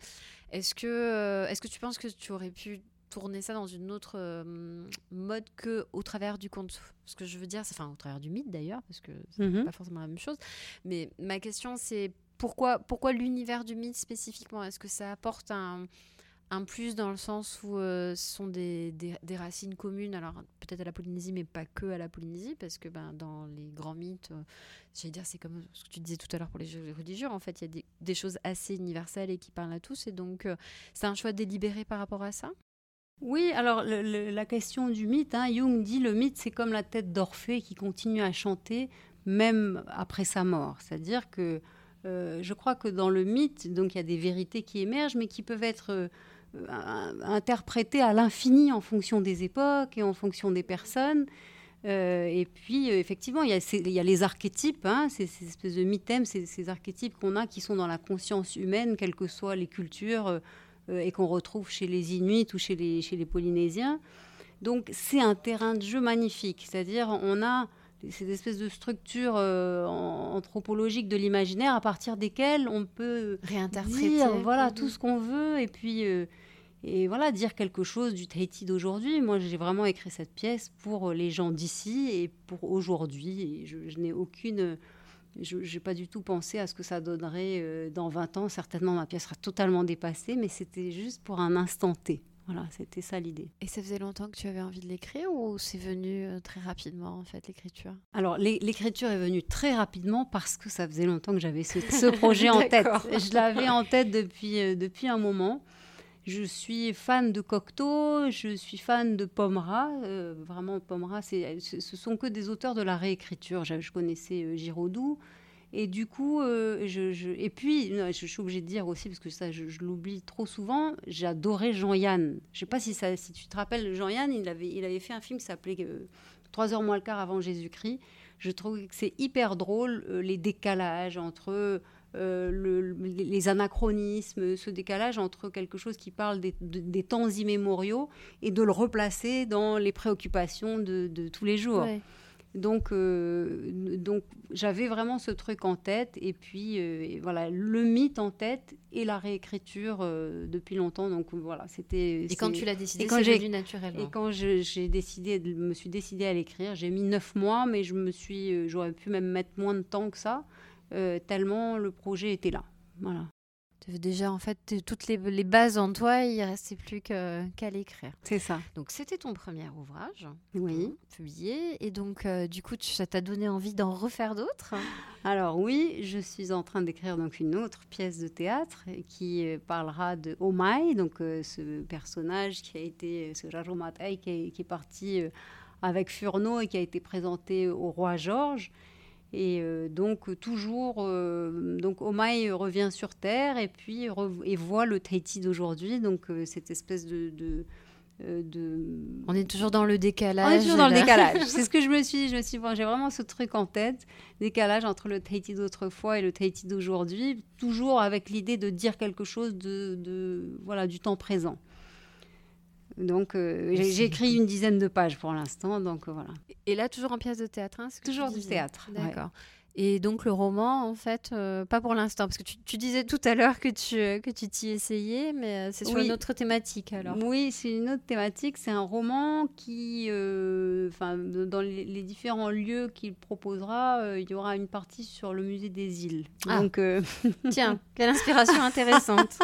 est-ce que est-ce que tu penses que tu aurais pu tourner ça dans une autre euh, mode que au travers du conte? Ce que je veux dire, c'est enfin au travers du mythe d'ailleurs, parce que c'est mhm. pas forcément la même chose. Mais ma question, c'est pourquoi, pourquoi l'univers du mythe spécifiquement? Est-ce que ça apporte un, plus dans le sens où euh, ce sont des, des, racines communes, alors peut-être à la Polynésie, mais pas que à la Polynésie, parce que ben, dans les grands mythes, euh, j'allais dire, c'est comme ce que tu disais tout à l'heure pour les religieux, en fait, il y a des, choses assez universelles et qui parlent à tous, et donc c'est un choix délibéré par rapport à ça? Oui, alors la question du mythe, hein, Jung dit le mythe c'est comme la tête d'Orphée qui continue à chanter même après sa mort. C'est-à-dire que euh, je crois que dans le mythe, donc il y a des vérités qui émergent, mais qui peuvent être euh, interprétées à l'infini en fonction des époques et en fonction des personnes. Euh, et puis, effectivement, il y, a les archétypes, hein, ces, espèces de mythèmes, ces, ces archétypes qu'on a qui sont dans la conscience humaine, quelles que soient les cultures euh, et qu'on retrouve chez les Inuits ou chez les, chez les Polynésiens. Donc c'est un terrain de jeu magnifique, c'est-à-dire on a ces espèces de structures euh, anthropologiques de l'imaginaire à partir desquelles on peut réinterpréter dire, voilà tout ce qu'on veut et puis euh, et voilà dire quelque chose du Tahiti d'aujourd'hui. Moi j'ai vraiment écrit cette pièce pour les gens d'ici et pour aujourd'hui et je n'ai aucune je n'ai pas du tout pensé à ce que ça donnerait euh, dans 20 ans. Certainement, ma pièce sera totalement dépassée, mais c'était juste pour un instant T. Voilà, c'était ça l'idée. Et ça faisait longtemps que tu avais envie de l'écrire ou c'est venu euh, très rapidement, en fait, l'écriture? Alors, l'écriture est venue très rapidement parce que ça faisait longtemps que j'avais ce, ce, projet en <laughs> tête. Je l'avais en tête depuis, euh, depuis un moment. Je suis fan de Cocteau, je suis fan de Pomera. Euh, vraiment, Pomera, ce sont que des auteurs de la réécriture. Je, connaissais euh, Giraudoux. Et du coup, euh, et puis, je, suis obligée de dire aussi, parce que ça, je, l'oublie trop souvent, j'adorais Jean-Yann. Je sais pas si, ça, si tu te rappelles, Jean-Yann, il avait, il avait fait un film qui s'appelait Trois heures moins le quart avant Jésus-Christ. Je trouve que c'est hyper drôle, les décalages entre euh, les anachronismes, ce décalage entre quelque chose qui parle des, temps immémoriaux et de le replacer dans les préoccupations de, tous les jours. Donc, euh, donc j'avais vraiment ce truc en tête, et puis euh, voilà, le mythe en tête et la réécriture depuis longtemps. Donc voilà, c'était. Et quand tu l'as décidé, c'est venu naturellement. Et quand j'ai décidé, me suis décidée à l'écrire, j'ai mis neuf mois, mais je me suis, j'aurais pu même mettre moins de temps que ça. Euh, tellement le projet était là. Voilà. Déjà, en fait, toutes les, bases en toi, il ne restait plus qu'à l'écrire. C'est ça. Donc, c'était ton premier ouvrage oui. Hein, publié. Et donc, euh, du coup, ça t'a donné envie d'en refaire d'autres? Alors, oui, je suis en train d'écrire donc une autre pièce de théâtre qui euh, parlera de Omai, donc ce personnage qui a été, ce Rajomatai qui, qui est parti avec Furneaux et qui a été présenté au roi Georges. Et euh, donc toujours, euh, donc Omai revient sur Terre et puis et voit le Tahiti d'aujourd'hui, donc euh, cette espèce de, de, On est toujours dans le décalage. On est toujours dans le décalage. C'est ce que je me <laughs> suis, je me suis, j'ai vraiment ce truc en tête, décalage entre le Tahiti d'autrefois et le Tahiti d'aujourd'hui, toujours avec l'idée de dire quelque chose de, de, voilà du temps présent. Donc, euh, j'ai écrit une dizaine de pages pour l'instant, donc voilà. Et là, toujours en pièce de théâtre hein, Toujours du théâtre. D'accord. Et donc le roman, en fait, euh, pas pour l'instant, parce que tu, disais tout à l'heure que tu euh, que tu t'y essayais, mais euh, c'est sur une autre thématique alors. Oui, c'est une autre thématique. C'est un roman qui, enfin, dans les, différents lieux qu'il proposera, il y aura une partie sur le musée des îles. Ah. Donc, <laughs> tiens, quelle inspiration intéressante.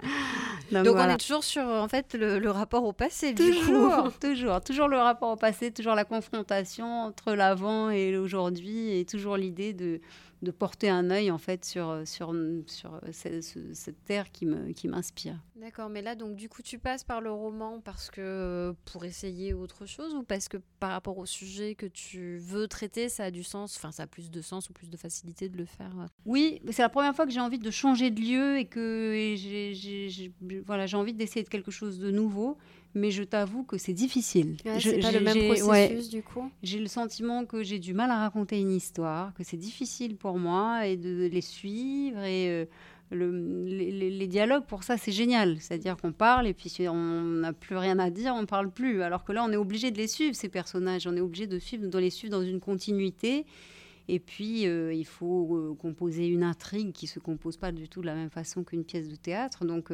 <laughs> donc, on est toujours sur en fait le, rapport au passé. Toujours, toujours, toujours le rapport au passé, toujours la confrontation entre l'avant et l'aujourd'hui, et toujours l'idée de, de porter un œil en fait sur, sur, sur cette, terre qui m'inspire. Qui D'accord, mais là donc du coup tu passes par le roman parce que pour essayer autre chose ou parce que par rapport au sujet que tu veux traiter ça a du sens, enfin ça a plus de sens ou plus de facilité de le faire euh? Oui, c'est la première fois que j'ai envie de changer de lieu et que j'ai voilà, envie d'essayer de quelque chose de nouveau mais je t'avoue que c'est difficile. c'est pas le même processus du coup. J'ai le sentiment que j'ai du mal à raconter une histoire, que c'est difficile pour moi et de les suivre et euh, le, les, dialogues pour ça c'est génial, c'est-à-dire qu'on parle et puis si on n'a plus rien à dire, on ne parle plus. Alors que là on est obligé de les suivre ces personnages, on est obligé de suivre, de les suivre dans une continuité. Et puis, euh, il faut euh, composer une intrigue qui ne se compose pas du tout de la même façon qu'une pièce de théâtre. Donc,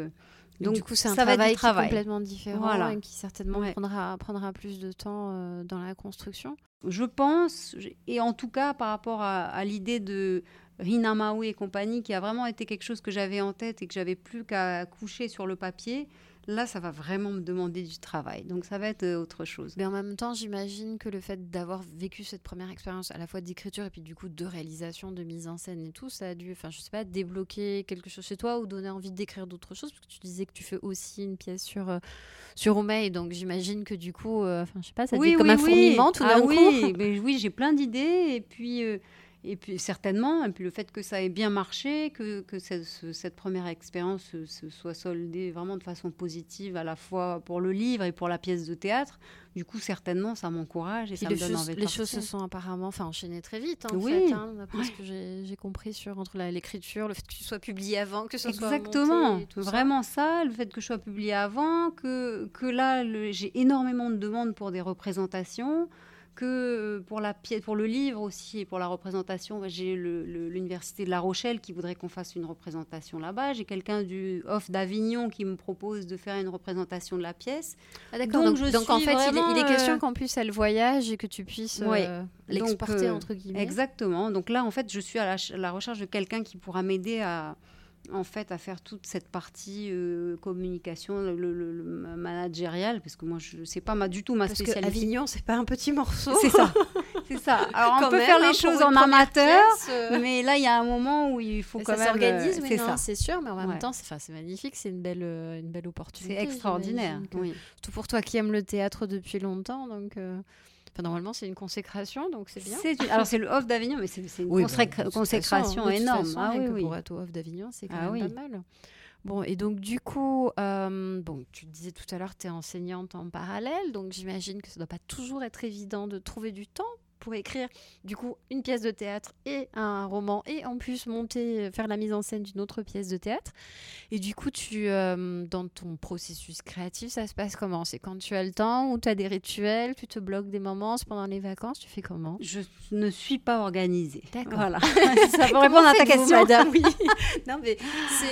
donc, du coup, c'est un travail, complètement différent et qui certainement prendra, prendra plus de temps euh, dans la construction. Je pense, et en tout cas par rapport à, l'idée de Rina Maui et compagnie, qui a vraiment été quelque chose que j'avais en tête et que j'avais plus qu'à coucher sur le papier, Là, ça va vraiment me demander du travail. Donc, ça va être euh, autre chose. Mais en même temps, j'imagine que le fait d'avoir vécu cette première expérience à la fois d'écriture et puis du coup de réalisation, de mise en scène et tout, ça a dû, enfin, je sais pas, débloquer quelque chose chez toi ou donner envie d'écrire d'autres choses? Parce que tu disais que tu fais aussi une pièce sur, euh, sur Omei. Donc, j'imagine que du coup, euh, enfin, je sais pas, ça oui, comme un fourmillement tout ah d'un oui, coup. Mais oui, j'ai plein d'idées. Et puis. Et puis certainement, et puis le fait que ça ait bien marché, que, que cette, cette, première expérience se, soit soldée vraiment de façon positive à la fois pour le livre et pour la pièce de théâtre, du coup certainement ça m'encourage et ça me donne envie de Les choses se sont apparemment enfin, enchaînées très vite, en oui. fait, hein, d'après ce que j'ai compris sur entre l'écriture, le fait que tu sois publié avant, que ce Exactement, soit tout vraiment ça. le fait que je sois publié avant, que, que là j'ai énormément de demandes pour des représentations que pour, la pièce, pour le livre aussi et pour la représentation, bah, j'ai l'université de La Rochelle qui voudrait qu'on fasse une représentation là-bas. J'ai quelqu'un du Off d'Avignon qui me propose de faire une représentation de la pièce. Ah, d'accord. Donc, donc, en fait, il, est, question euh, qu'en plus elle voyage et que tu puisses euh, l'exporter euh, entre guillemets. Exactement. Donc là, en fait, je suis à la recherche de quelqu'un qui pourra m'aider à en fait à faire toute cette partie euh, communication, le, le, managérial, parce que moi je sais pas ma, du tout ma parce spécialité. Que Avignon, c'est pas un petit morceau. C'est ça, c'est ça. <laughs> Alors on peut faire les hein, choses en amateur, euh. <laughs> mais là il y a un moment où il faut quand ça même. s'organise, euh, c'est ça, c'est sûr, mais en même temps, c'est magnifique, c'est une belle, une belle opportunité. C'est extraordinaire. Oui. Surtout pour toi qui aimes le théâtre depuis longtemps, donc normalement, c'est une consécration, donc c'est bien. Alors, c'est le off d'Avignon, mais c'est une bah, consécration énorme. ah, oui, Pour être au off d'Avignon, c'est quand ah même pas mal. Bon, et donc du coup, euh, bon, tu disais tout à l'heure, tu es enseignante en parallèle, donc j'imagine que ça ne doit pas toujours être évident de trouver du temps pour écrire du coup une pièce de théâtre et un roman et en plus monter, faire la mise en scène d'une autre pièce de théâtre. Et du coup, tu, euh, dans ton processus créatif, ça se passe comment? C'est quand tu as le temps ou tu as des rituels, tu te bloques des moments pendant les vacances, tu fais comment? Je ne suis pas organisée. D'accord. Voilà. <laughs> ça peut répondre à ta question, madame? <laughs> Oui. <laughs> non, mais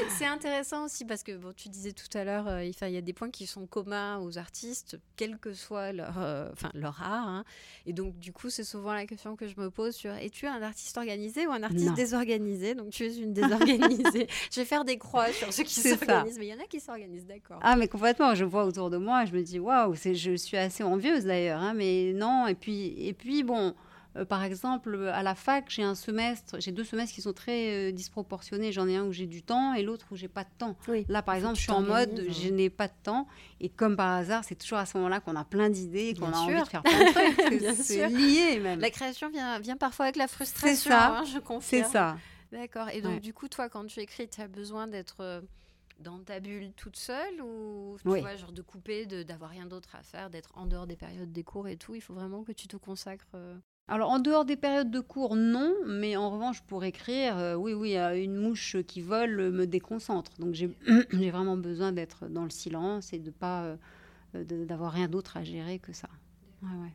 c'est intéressant aussi parce que bon, tu disais tout à l'heure, euh, il y a des points qui sont communs aux artistes, quel que soit leur, euh, leur art. Hein. Et donc, du coup, c'est souvent souvent la question que je me pose sur es-tu un artiste organisé ou un artiste désorganisé? Donc tu es une désorganisée. <laughs> je vais faire des croix sur ceux qui s'organisent, mais il y en a qui s'organisent, d'accord. Ah mais complètement, je vois autour de moi, je me dis waouh, je suis assez envieuse d'ailleurs, hein, mais non. Et puis et puis bon. Euh, par exemple, à la fac, j'ai un semestre, j'ai deux semestres qui sont très euh, disproportionnés. J'en ai un où j'ai du temps et l'autre où j'ai pas de temps. Là, par exemple, je suis en mode, je n'ai pas de temps. Et comme par hasard, c'est toujours à ce moment-là qu'on a plein d'idées, qu'on a envie de faire plein de trucs. <laughs> c'est lié même. La création vient, vient parfois avec la frustration. C'est ça. Hein, je C'est ça. D'accord. Et donc, du coup, toi, quand tu écris, tu as besoin d'être euh, dans ta bulle toute seule ou tu vois, genre de couper, d'avoir rien d'autre à faire, d'être en dehors des périodes des cours et tout? Il faut vraiment que tu te consacres alors, en dehors des périodes de cours, non, mais en revanche, pour écrire, euh, oui, oui, une mouche qui vole me déconcentre. Donc, <clears throat> j'ai vraiment besoin d'être dans le silence et de pas. Euh, d'avoir rien d'autre à gérer que ça. Ouais, ouais.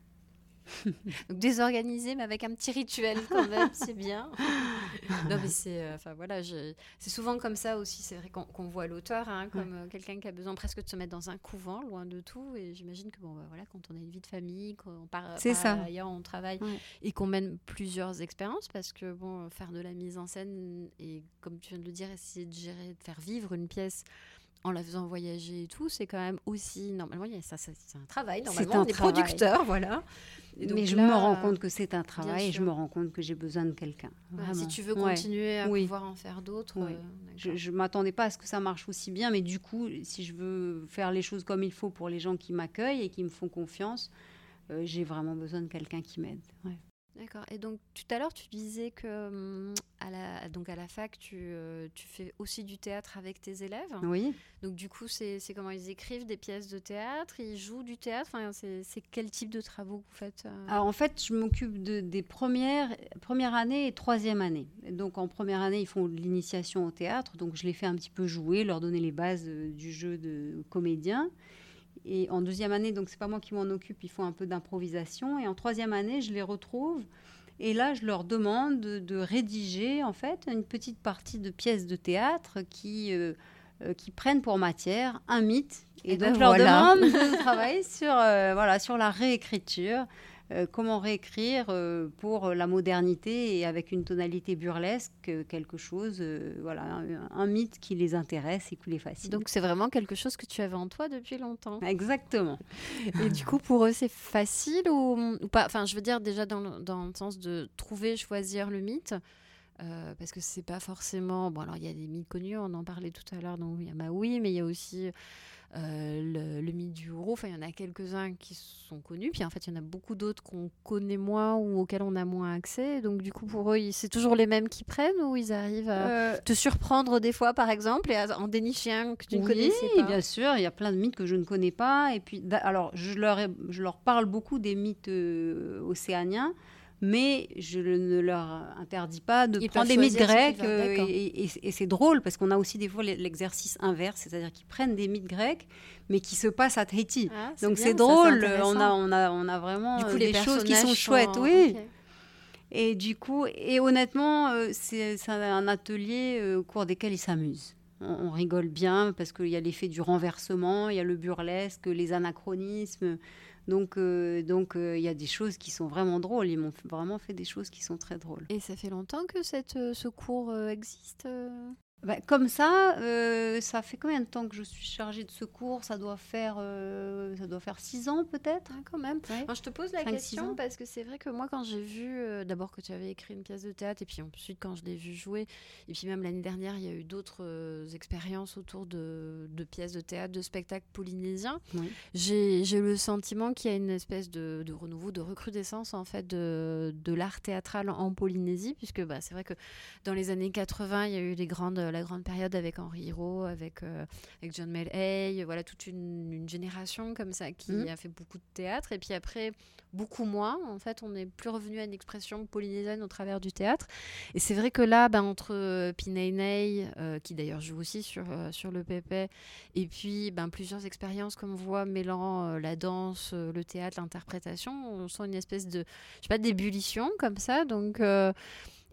<laughs> Donc désorganisé, mais avec un petit rituel quand même, <laughs> c'est bien. <laughs> non, mais c'est, euh, voilà, c'est souvent comme ça aussi. C'est vrai qu'on voit l'auteur hein, comme euh, quelqu'un qui a besoin presque de se mettre dans un couvent, loin de tout. Et j'imagine que bon, bah, voilà, quand on a une vie de famille, qu'on part, c'est ça. ailleurs, on travaille et qu'on mène plusieurs expériences, parce que bon, faire de la mise en scène et comme tu viens de le dire, essayer de gérer, de faire vivre une pièce en la faisant voyager et tout, c'est quand même aussi normalement ça, c'est un travail normalement un on est producteur voilà. Mais je me rends compte que c'est un travail et je me rends compte que j'ai besoin de quelqu'un. si tu veux continuer à pouvoir en faire d'autres. Euh, je ne m'attendais pas à ce que ça marche aussi bien, mais du coup, si je veux faire les choses comme il faut pour les gens qui m'accueillent et qui me font confiance, euh, j'ai vraiment besoin de quelqu'un qui m'aide. D'accord. Et donc tout à l'heure, tu disais que hum, à la, donc à la fac, tu, euh, tu, fais aussi du théâtre avec tes élèves. Oui. Donc du coup, c'est comment ils écrivent des pièces de théâtre, ils jouent du théâtre. Enfin, c'est quel type de travaux que vous faites euh? Alors en fait, je m'occupe de, des premières première année et troisième année. Donc en première année, ils font l'initiation au théâtre. Donc je les fais un petit peu jouer, leur donner les bases euh, du jeu de comédien. Et en deuxième année, donc c'est pas moi qui m'en occupe, ils font un peu d'improvisation. Et en troisième année, je les retrouve. Et là, je leur demande de, rédiger en fait une petite partie de pièces de théâtre qui, euh, euh, qui prennent pour matière un mythe. Et, eh donc, ben je leur demande de travailler sur, euh, voilà, sur la réécriture euh, comment réécrire euh, pour la modernité et avec une tonalité burlesque euh, quelque chose, voilà, un, mythe qui les intéresse et qui les fascine. Donc c'est vraiment quelque chose que tu avais en toi depuis longtemps. Exactement. <laughs> et du coup, pour eux, c'est facile ou, pas? Enfin, je veux dire déjà dans, dans, le sens de trouver, choisir le mythe. parce que c'est pas forcément. Bon, alors il y a des mythes connus, on en parlait tout à l'heure, donc il y a Maui, mais il y a aussi euh, le, mythe du Ouro. Enfin, il y en a quelques-uns qui sont connus. Puis en fait, il y en a beaucoup d'autres qu'on connaît moins ou auxquels on a moins accès. Donc du coup, pour eux, c'est toujours les mêmes qui prennent ou ils arrivent à euh, te surprendre des fois, par exemple, et à en dénicher un que tu ne connaissais pas? Oui, bien sûr. Il y a plein de mythes que je ne connais pas. Et puis, alors, je leur, je leur parle beaucoup des mythes euh, océaniens mais je ne leur interdis pas de prendre des mythes grecs. Euh, et, c'est drôle parce qu'on a aussi des fois l'exercice inverse, c'est-à-dire qu'ils prennent des mythes grecs, mais qui se passent à Tahiti. Ah, Donc c'est drôle, on, a, on, a, on a vraiment euh, des choses qui sont chouettes, oui. Et du coup, et honnêtement, euh, c'est un atelier au cours desquels ils s'amusent. On, on, rigole bien parce qu'il y a l'effet du renversement, il y a le burlesque, les anachronismes. Donc, euh, donc, euh, il y a des choses qui sont vraiment drôles. Ils m'ont vraiment fait des choses qui sont très drôles. Et ça fait longtemps que cette, euh, ce cours existe bah, comme ça, euh, ça fait combien de temps que je suis chargée de secours? Ça doit faire, euh, ça doit faire six ans peut-être? Ah, quand même. je te pose la question parce que c'est vrai que moi, quand j'ai vu, euh, d'abord que tu avais écrit une pièce de théâtre, et puis ensuite quand je l'ai vu jouer, et puis même l'année dernière, il y a eu d'autres expériences autour de, de, pièces de théâtre, de spectacles polynésiens. J'ai le sentiment qu'il y a une espèce de, de, renouveau, de recrudescence en fait de, de l'art théâtral en Polynésie, puisque bah, c'est vrai que dans les années 80, il y a eu des grandes la grande période avec Henri Hiro, avec, euh, avec John Hay, voilà, toute une, génération comme ça qui mhm. a fait beaucoup de théâtre. Et puis après, beaucoup moins. En fait, on n'est plus revenu à une expression polynésienne au travers du théâtre. Et c'est vrai que là, ben, entre euh, euh, qui d'ailleurs joue aussi sur, euh, sur le Pépé, et puis ben, plusieurs expériences, comme on voit, mêlant la danse, le théâtre, l'interprétation, on sent une espèce de, je sais pas, d'ébullition comme ça. Donc,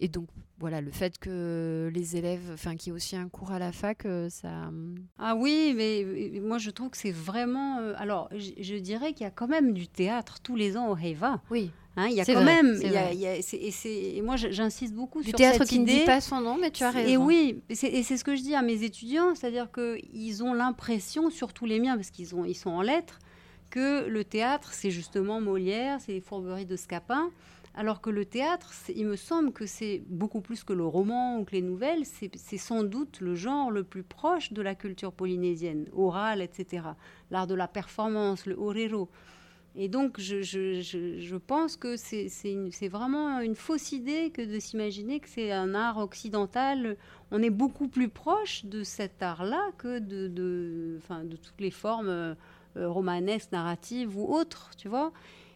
et donc, voilà, le fait que les élèves, enfin, qu'il y ait aussi un cours à la fac, euh, ça. Ah oui, mais moi je trouve que c'est vraiment. Euh, alors, je, dirais qu'il y a quand même du théâtre tous les ans au Heva. Oui. Hein, il y a quand même, et, moi j'insiste beaucoup sur théâtre qui ne dit pas son nom, mais tu as raison. Et oui, et c'est ce que je dis à mes étudiants, c'est-à-dire qu'ils ont l'impression, surtout les miens, parce qu'ils ils sont en lettres, que le théâtre c'est justement Molière, c'est les fourberies de Scapin, alors que le théâtre, il me semble que c'est beaucoup plus que le roman ou que les nouvelles, c'est sans doute le genre le plus proche de la culture polynésienne, orale, etc. L'art de la performance, le orero. Et donc, je, pense que c'est vraiment une fausse idée que de s'imaginer que c'est un art occidental. On est beaucoup plus proche de cet art-là que de, toutes les formes euh, romanesques, narratives ou autres, tu vois.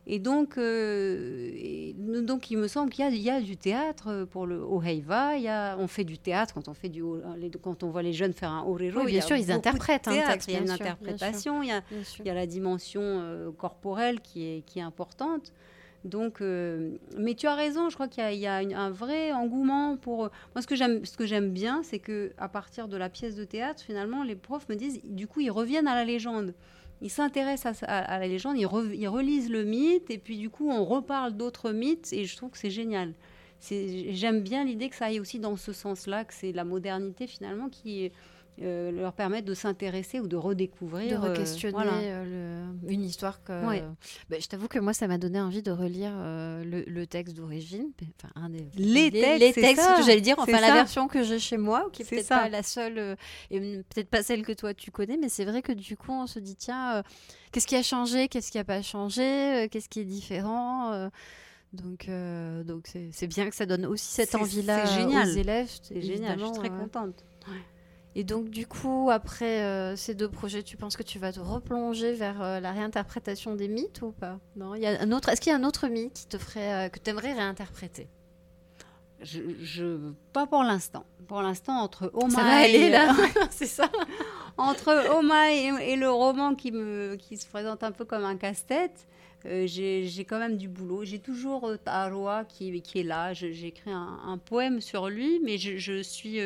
Et donc, euh, donc il me semble qu'il y, y, a du théâtre pour le au Heiva. Il y a, on fait du théâtre quand on fait du quand on voit les jeunes faire un orero. bien sûr, ils interprètent un texte. Il y a une interprétation. Il y a, il y a la dimension euh, corporelle qui est qui est importante. Donc, euh, mais tu as raison. Je crois qu'il y, y, a un vrai engouement pour. Moi, ce que j'aime, ce que j'aime bien, c'est que à partir de la pièce de théâtre, finalement, les profs me disent, du coup, ils reviennent à la légende ils s'intéressent à, la légende, ils, relisent le mythe, et puis du coup, on reparle d'autres mythes, et je trouve que c'est génial. J'aime bien l'idée que ça aille aussi dans ce sens-là, que c'est la modernité finalement qui euh, leur permettre de s'intéresser ou de redécouvrir. De re-questionner euh, une histoire que. Bah, je t'avoue que moi, ça m'a donné envie de relire euh, le, texte d'origine. Enfin, un des. Les, textes, les textes j'allais dire, enfin, la version que j'ai chez moi, qui est, peut-être pas la seule, et peut-être pas celle que toi tu connais, mais c'est vrai que du coup, on se dit, tiens, qu'est-ce qui a changé, qu'est-ce qui a pas changé, qu'est-ce qui est différent donc, donc c'est bien que ça donne aussi cette envie-là aux élèves. C'est génial, je suis très contente. Et donc, du coup, après euh, ces deux projets, tu penses que tu vas te replonger vers euh, la réinterprétation des mythes ou pas? Non, il y a un autre. Est-ce qu'il y a un autre mythe qui te ferait, euh, que tu aimerais réinterpréter? Je, pas pour l'instant. Pour l'instant, entre Oma ça va aller, là, <laughs> c'est ça. <laughs> entre Oma et, le roman qui me qui se présente un peu comme un casse-tête, j'ai quand même du boulot. J'ai toujours Taroa qui, qui est là. J'ai écrit un, poème sur lui, mais je, suis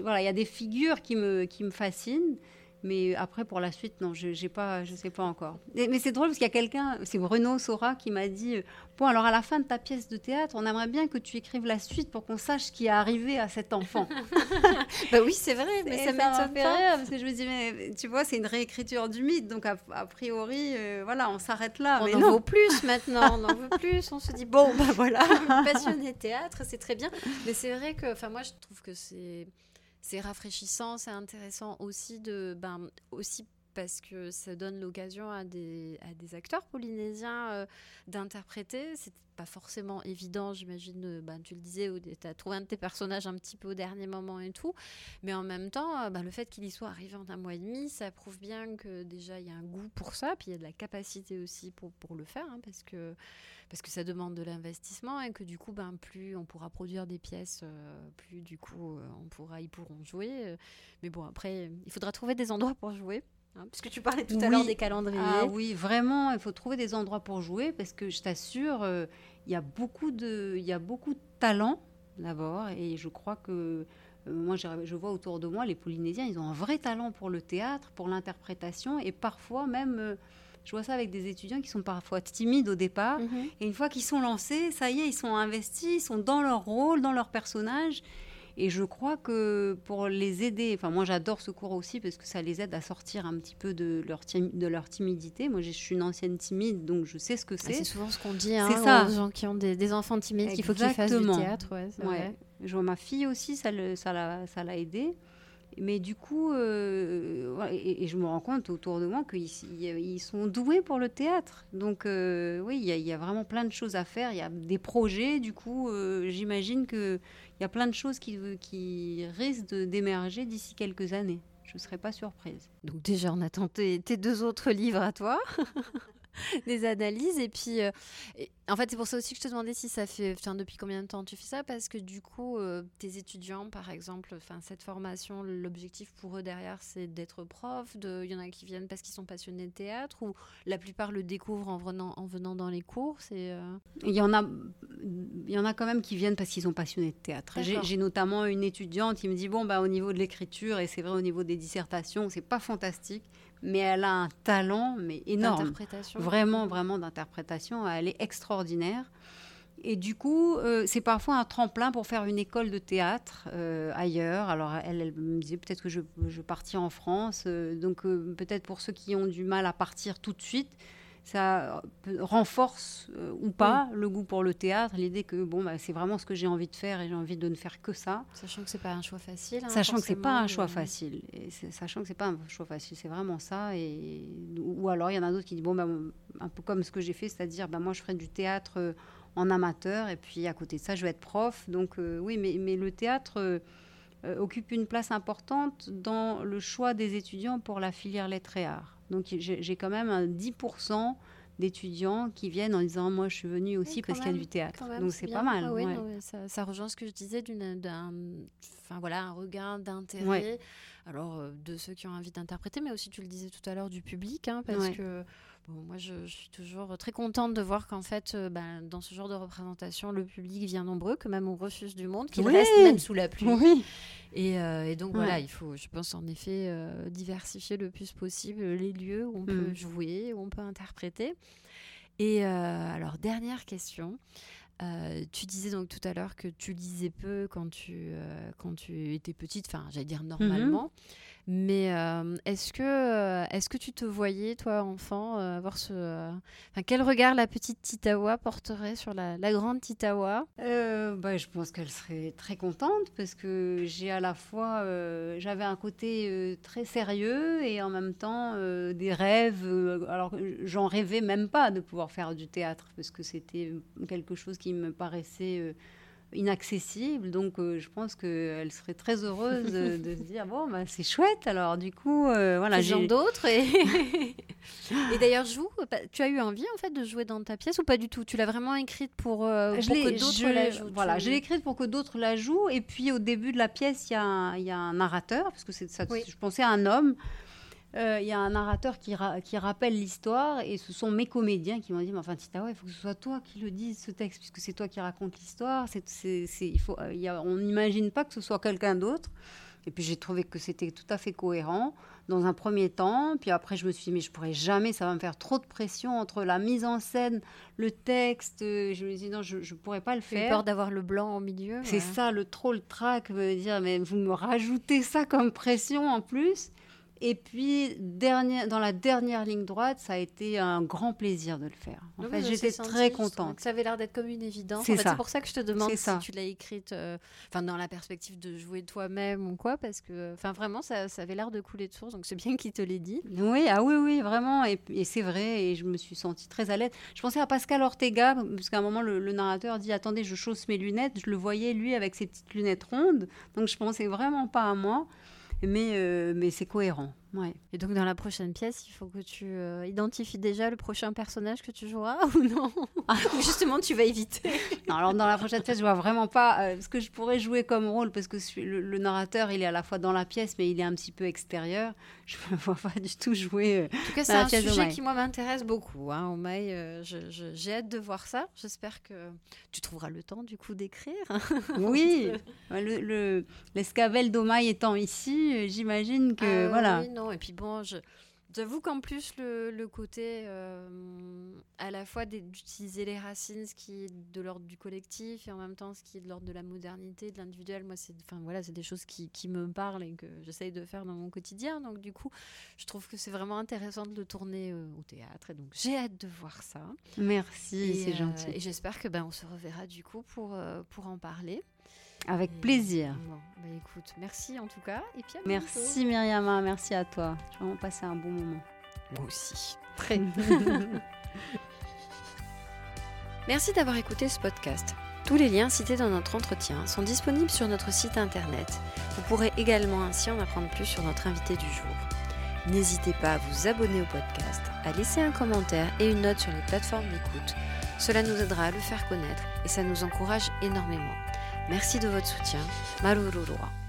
voilà, il y a des figures qui me, qui me fascinent. Mais après, pour la suite, non, je ne pas, je sais pas encore. mais c'est drôle parce qu'il y a quelqu'un, c'est Bruno Sora qui m'a dit euh, Bon, alors à la fin de ta pièce de théâtre, on aimerait bien que tu écrives la suite pour qu'on sache ce qui est arrivé à cet enfant. <laughs> bah oui, c'est vrai, mais ça, ça fait rire parce que je me dis Mais tu vois, c'est une réécriture du mythe, donc a, priori, euh, voilà, on s'arrête là. On mais en veut plus maintenant, on en veut plus. On se dit Bon, bah voilà, <laughs> passionné théâtre, c'est très bien. Mais c'est vrai que, enfin, moi, je trouve que c'est c'est rafraîchissant, c'est intéressant aussi de, ben, aussi parce que ça donne l'occasion à des, acteurs polynésiens euh, d'interpréter. C'est pas forcément évident, j'imagine. Ben, tu le disais, tu as trouvé un de tes personnages un petit peu au dernier moment et tout. Mais en même temps, ben, le fait qu'il y soit arrivé en un mois et demi, ça prouve bien que déjà il y a un goût pour ça, puis il y a de la capacité aussi pour, le faire, hein, parce que ça demande de l'investissement et que du coup, ben, plus on pourra produire des pièces, euh, plus du coup, euh, ils pourront jouer. Euh. mais bon, après, il faudra trouver des endroits pour jouer. Hein, puisque tu parlais tout à l'heure des calendriers. Ah oui, vraiment, il faut trouver des endroits pour jouer parce que je t'assure, il y a beaucoup de, y a beaucoup de talent d'abord, et je crois que moi, je vois autour de moi, les Polynésiens, ils ont un vrai talent pour le théâtre, pour l'interprétation, et parfois même je vois ça avec des étudiants qui sont parfois timides au départ. Mhm. Et une fois qu'ils sont lancés, ça y est, ils sont investis, ils sont dans leur rôle, dans leur personnage. Et je crois que pour les aider, enfin moi j'adore ce cours aussi parce que ça les aide à sortir un petit peu de leur, de leur timidité. Moi je suis une ancienne timide donc je sais ce que ah, c'est. c'est souvent ce qu'on dit hein, ça. aux gens qui ont des, enfants timides qu'il faut qu'ils fassent du théâtre. Ouais, Je vois ma fille aussi, ça l'a ça aidé. Mais du coup, euh, et, je me rends compte autour de moi qu'ils ils sont doués pour le théâtre. Donc euh, oui, il y, a vraiment plein de choses à faire. Il y a des projets. Du coup, euh, j'imagine qu'il y a plein de choses qui, risquent d'émerger d'ici quelques années. Je ne serais pas surprise. Donc déjà, on attend tes, tes deux autres livres à toi. <laughs> <laughs> des analyses. Et puis, euh, en fait, c'est pour ça aussi que je te demandais si ça fait, enfin, depuis combien de temps tu fais ça, parce que du coup, euh, tes étudiants, par exemple, enfin, cette formation, l'objectif pour eux derrière, c'est d'être prof. Il y en a qui viennent parce qu'ils sont passionnés de théâtre, ou la plupart le découvrent en venant, en venant dans les cours. Euh, il y en a, il y en a quand même qui viennent parce qu'ils sont passionnés de théâtre. J'ai notamment une étudiante qui me dit bon bah au niveau de l'écriture et c'est vrai au niveau des dissertations, c'est pas fantastique mais elle a un talent mais énorme. Vraiment, vraiment d'interprétation. Elle est extraordinaire. Et du coup, euh, c'est parfois un tremplin pour faire une école de théâtre euh, ailleurs. Alors, elle, me disait peut-être que je, je partis en France. Euh, donc, peut-être pour ceux qui ont du mal à partir tout de suite, ça renforce euh, ou pas le goût pour le théâtre, l'idée que bon, bah, c'est vraiment ce que j'ai envie de faire et j'ai envie de ne faire que ça. Sachant que c'est pas un choix facile. Hein, sachant que c'est pas un choix facile. Et sachant que c'est pas un choix facile, c'est vraiment ça. Et, ou alors il y en a d'autres qui disent bon, bah, un peu comme ce que j'ai fait, c'est-à-dire bah, moi je ferai du théâtre euh, en amateur et puis à côté de ça je vais être prof. Donc euh, oui, mais, mais le théâtre occupe une place importante dans le choix des étudiants pour la filière lettres et arts. Donc j'ai quand même un 10% d'étudiants qui viennent en disant moi je suis venue aussi parce qu'il y a du théâtre. Donc c'est pas mal. ça, ça, rejoint ce que je disais d'un, enfin voilà, un regard d'intérêt. Alors euh, de ceux qui ont envie d'interpréter, mais aussi tu le disais tout à l'heure du public, hein, parce que moi, je, suis toujours très contente de voir qu'en fait, euh, ben, dans ce genre de représentation, le public vient nombreux, que même on refuse du monde, qu'il reste même sous la pluie. Oui. Et, euh, et, donc voilà, il faut, je pense en effet, euh, diversifier le plus possible les lieux où on peut mm. jouer, où on peut interpréter. Et alors, dernière question. Euh, tu disais donc tout à l'heure que tu lisais peu quand tu, euh, quand tu étais petite, enfin j'allais dire normalement. Mhm. Mais euh, est-ce que, est que tu te voyais, toi, enfant, avoir ce... quel regard la petite Titawa porterait sur la, la grande Titawa? Bah, Je pense qu'elle serait très contente parce que j'ai à la fois... J'avais un côté très sérieux et en même temps des rêves. alors j'en rêvais même pas de pouvoir faire du théâtre parce que c'était quelque chose qui me paraissait euh, inaccessible. Donc, euh, je pense qu'elle serait très heureuse de, se dire bon, bah, c'est chouette. Alors, du coup, euh, voilà, j'ai d'autres. Et, <laughs> et d'ailleurs, joue. Tu as eu envie en fait de jouer dans ta pièce ou pas du tout? Tu l'as vraiment écrite pour, pour que d'autres la jouent. Voilà, je l'ai écrite pour que d'autres la jouent. Et puis, au début de la pièce, il y, y, a un narrateur parce que c'est ça. Je pensais à un homme. Euh, il y a un narrateur qui, qui rappelle l'histoire et ce sont mes comédiens qui m'ont dit mais enfin Tita il faut que ce soit toi qui le dise ce texte puisque c'est toi qui raconte l'histoire. C'est, il faut euh, on n'imagine pas que ce soit quelqu'un d'autre. Et puis j'ai trouvé que c'était tout à fait cohérent dans un premier temps. Puis après je me suis dit mais je pourrais jamais ça va me faire trop de pression entre la mise en scène le texte je me suis dit non je ne pourrais pas le faire. peur d'avoir le blanc au milieu c'est ça le trop le trac me dire mais vous me rajoutez ça comme pression en plus et puis, dernière, dans la dernière ligne droite, ça a été un grand plaisir de le faire. En fait, j'étais très contente. Ça avait l'air d'être comme une évidence. C'est pour ça que je te demande si tu l'as écrite euh, dans la perspective de jouer toi-même ou quoi, parce que vraiment, ça, ça avait l'air de couler de source, donc c'est bien qu'il te l'ait dit. Oui, ah oui, oui, vraiment. Et, c'est vrai, et je me suis sentie très à l'aise. Je pensais à Pascal Ortega, parce qu'à un moment, le, narrateur dit Attendez, je chausse mes lunettes. Je le voyais, lui, avec ses petites lunettes rondes. Donc je pensais vraiment pas à moi mais, euh, mais c'est cohérent. Ouais. Et donc dans la prochaine pièce, il faut que tu euh, identifies déjà le prochain personnage que tu joueras <laughs> ou non? Ah. Ou justement tu vas éviter <laughs> non, Alors dans la prochaine pièce, je vois vraiment pas euh, ce que je pourrais jouer comme rôle parce que le, narrateur, il est à la fois dans la pièce mais il est un petit peu extérieur. Je ne vois pas du tout jouer. en tout cas, c'est un sujet qui moi m'intéresse beaucoup. Hein, j'ai hâte de voir ça. J'espère que tu trouveras le temps du coup d'écrire. <laughs> oui, l'escavel le, d'Omaï étant ici, j'imagine que ah Et puis bon, je, J'avoue qu'en plus, le, côté euh, à la fois d'utiliser les racines, ce qui est de l'ordre du collectif, et en même temps ce qui est de l'ordre de la modernité, de l'individuel, moi, c'est voilà, des choses qui, qui, me parlent et que j'essaye de faire dans mon quotidien. Donc, du coup, je trouve que c'est vraiment intéressant de le tourner euh, au théâtre. Et donc, j'ai hâte de voir ça. Merci, c'est gentil. Euh, et j'espère que ben, on se reverra du coup pour, pour en parler. Avec plaisir. bah écoute, merci en tout cas. Et puis merci Myriam, merci à toi. J'ai vraiment passé un bon moment. Moi aussi. Très. <laughs> merci d'avoir écouté ce podcast. Tous les liens cités dans notre entretien sont disponibles sur notre site internet. Vous pourrez également ainsi en apprendre plus sur notre invité du jour. N'hésitez pas à vous abonner au podcast, à laisser un commentaire et une note sur les plateformes d'écoute. Cela nous aidera à le faire connaître et ça nous encourage énormément. Merci de votre soutien. Marururua.